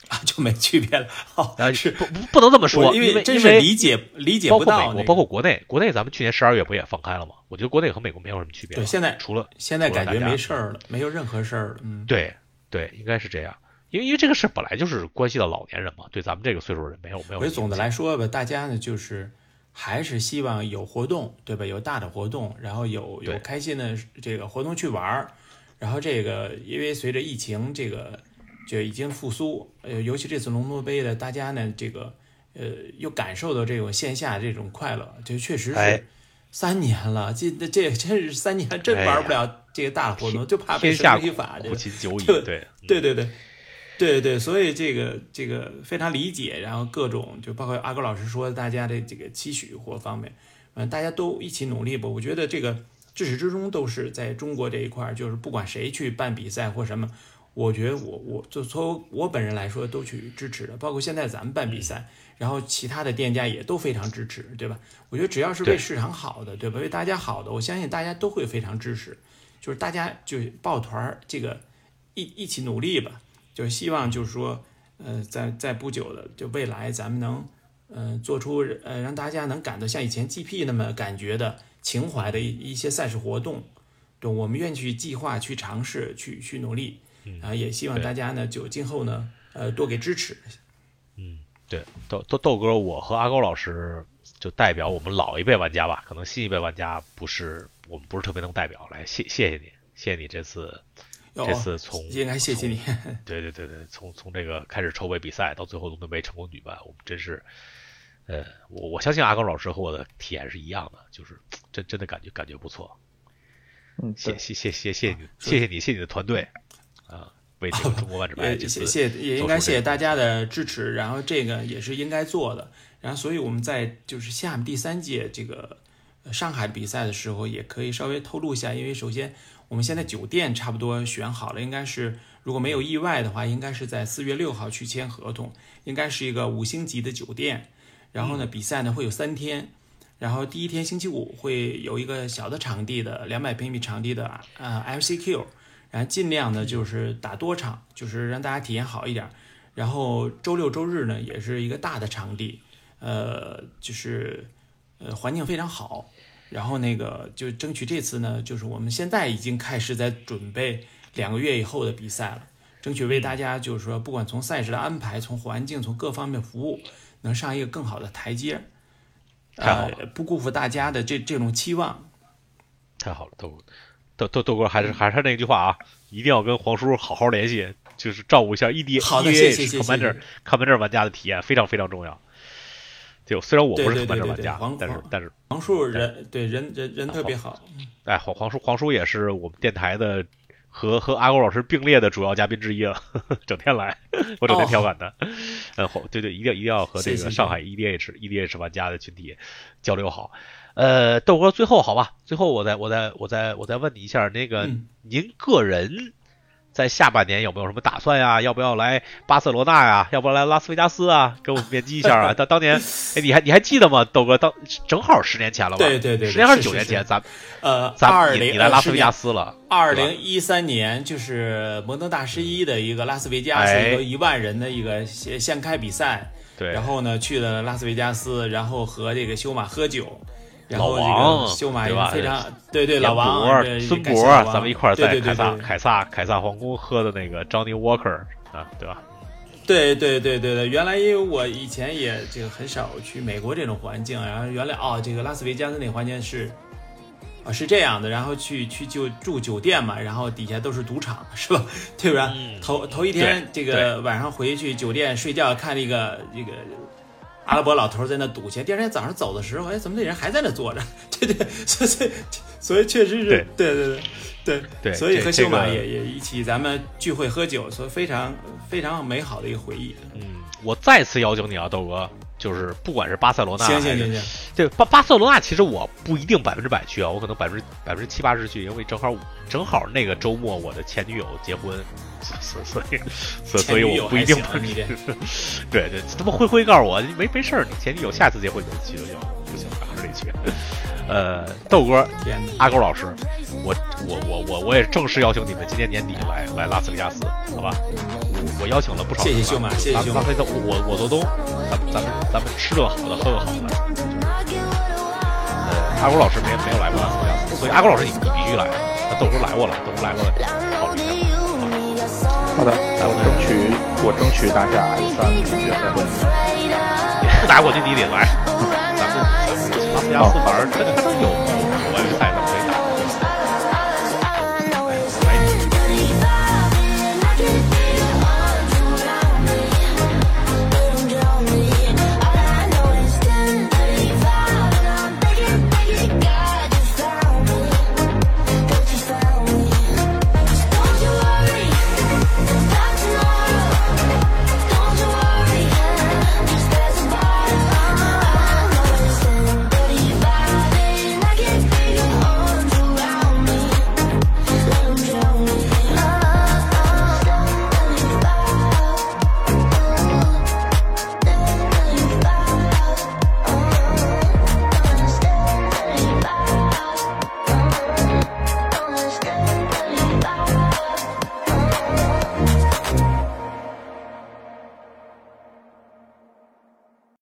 D: 啊就没区别了。哦，是
B: 不不不能这么说，
D: 因
B: 为
D: 真是理解理解不到。
B: 包括美国，包括国内，国内咱们去年十二月不也放开了吗？我觉得国内和美国没有什么区别。
D: 对，现在
B: 除了
D: 现在感觉没事儿了，没有任何事儿了。嗯，
B: 对对，应该是这样。因为因为这个事本来就是关系到老年人嘛，对咱们这个岁数人没有没有。
D: 所以总的来说吧，大家呢就是还是希望有活动，对吧？有大的活动，然后有有开心的这个活动去玩儿。然后这个因为随着疫情这个就已经复苏，呃，尤其这次龙舟杯的，大家呢这个呃又感受到这种线下这种快乐，就确实是三年了，这这真是三年真玩不了这个大的活动，就怕被
B: 下
D: 违法。
B: 苦秦久矣，
D: 对
B: 对
D: 对对。对对，所以这个这个非常理解，然后各种就包括阿高老师说大家的这个期许或方面，嗯，大家都一起努力吧。我觉得这个至始至终都是在中国这一块，就是不管谁去办比赛或什么，我觉得我我就从我本人来说都去支持的。包括现在咱们办比赛，然后其他的店家也都非常支持，对吧？我觉得只要是为市场好的，对吧？为大家好的，我相信大家都会非常支持。就是大家就抱团儿这个一一起努力吧。就希望就是说，呃，在在不久的就未来，咱们能，呃，做出呃让大家能感到像以前 GP 那么感觉的情怀的一一些赛事活动，对，我们愿意去计划、去尝试、去去努力，啊也希望大家呢，就今后呢，呃，多给支持。
B: 嗯，对，豆豆豆哥，我和阿高老师就代表我们老一辈玩家吧，可能新一辈玩家不是我们不是特别能代表，来谢谢谢你，谢谢你这次。这次从
D: 应该谢谢你，
B: 对对对对，从从这个开始筹备比赛到最后龙盾杯成功举办，我们真是，呃，我我相信阿高老师和我的体验是一样的，就是 真真的感觉感觉不错。
C: 嗯，
B: 谢谢谢谢谢谢你，谢谢你，谢谢你的团队啊，为这个中国万智牌，
D: 谢谢也应该谢谢大家的支持，然后这个也是应该做的，然后所以我们在就是下面第三届这个上海比赛的时候，也可以稍微透露一下，因为首先。我们现在酒店差不多选好了，应该是如果没有意外的话，应该是在四月六号去签合同，应该是一个五星级的酒店。然后呢，比赛呢会有三天，然后第一天星期五会有一个小的场地的两百平米场地的呃 MCQ，然后尽量呢就是打多场，就是让大家体验好一点。然后周六周日呢也是一个大的场地，呃，就是呃环境非常好。然后那个就争取这次呢，就是我们现在已经开始在准备两个月以后的比赛了，争取为大家就是说，不管从赛事的安排、从环境、从各方面服务，能上一个更好的台阶，
B: 呃，
D: 不辜负大家的这这种期望。
B: 太好了，豆豆豆豆哥还是还是那句话啊，一定要跟黄叔好好联系，就是照顾一下 ED
D: 好的，谢谢谢谢。
B: 看完这看完这玩家的体验非常非常重要。就虽然我不是玩这玩家，但是但是
D: 黄叔人对人人人特别好。
B: 哎，黄黄叔黄叔也是我们电台的和和阿狗老师并列的主要嘉宾之一了，整天来，我整天调侃他。呃，对对，一定一定要和这个上海 EDH EDH 玩家的群体交流好。呃，豆哥，最后好吧，最后我再我再我再我再问你一下，那个您个人。在下半年有没有什么打算呀？要不要来巴塞罗那呀？要不要来拉斯维加斯啊？给我们面基一下啊！当当年，哎，你还你还记得吗？豆哥，当正好十年前了吧？
D: 对对对，
B: 十年还是九年前？咱
D: 呃，
B: 咱你你来拉斯维加斯了？
D: 二零一三年就是摩登大师一的一个拉斯维加斯一个一万人的一个先先开比赛，
B: 对，
D: 然后呢去了拉斯维加斯，然后和这个修马喝酒。
B: 老王，
D: 修马
B: 对吧？
D: 非常对对，老王、
B: 孙博，咱们一块儿在凯撒凯撒凯撒皇宫喝的那个 Johnny Walker 啊，对吧？
D: 对对对对对，原来因为我以前也这个很少去美国这种环境，然后原来哦，这个拉斯维加斯那环境是啊是这样的，然后去去就住酒店嘛，然后底下都是赌场，是吧？对吧？头头一天这个晚上回去酒店睡觉，看那个这个。阿拉伯老头在那赌钱，第二天早上走的时候，哎，怎么那人还在那坐着？对对，所以所以确实是，对对对对
B: 对，
D: 所以和秀马也也一起咱们聚会喝酒，所以非常非常美好的一个回忆。
B: 嗯，我再次邀请你啊，豆哥，就是不管是巴塞罗那，
D: 行行行行，
B: 对巴巴塞罗那，其实我不一定百分之百去啊，我可能百分之百分之七八十去，因为正好正好那个周末我的前女友结婚，所所以所所以我不一定不去。对对，他们灰灰告诉我没没事儿，你前女友下次结婚你去就行，不行还是得去。呃，豆哥，阿狗老师，我我我我我也正式邀请你们今年年底来来拉斯维加斯，好吧？我邀请了不少，
D: 谢谢秀马，谢谢秀马。
B: 我我做东，咱们咱们咱们吃顿好的，喝个好的。呃，阿狗老师没没有来过拉斯维加斯，所以阿狗老师你你必须来。那豆哥来过了，豆哥来过了，考虑一
C: 下。好的，来我争取我争取拿下 S 三冠军。
B: 不打过去你得来。拉斯维加斯反而真的有。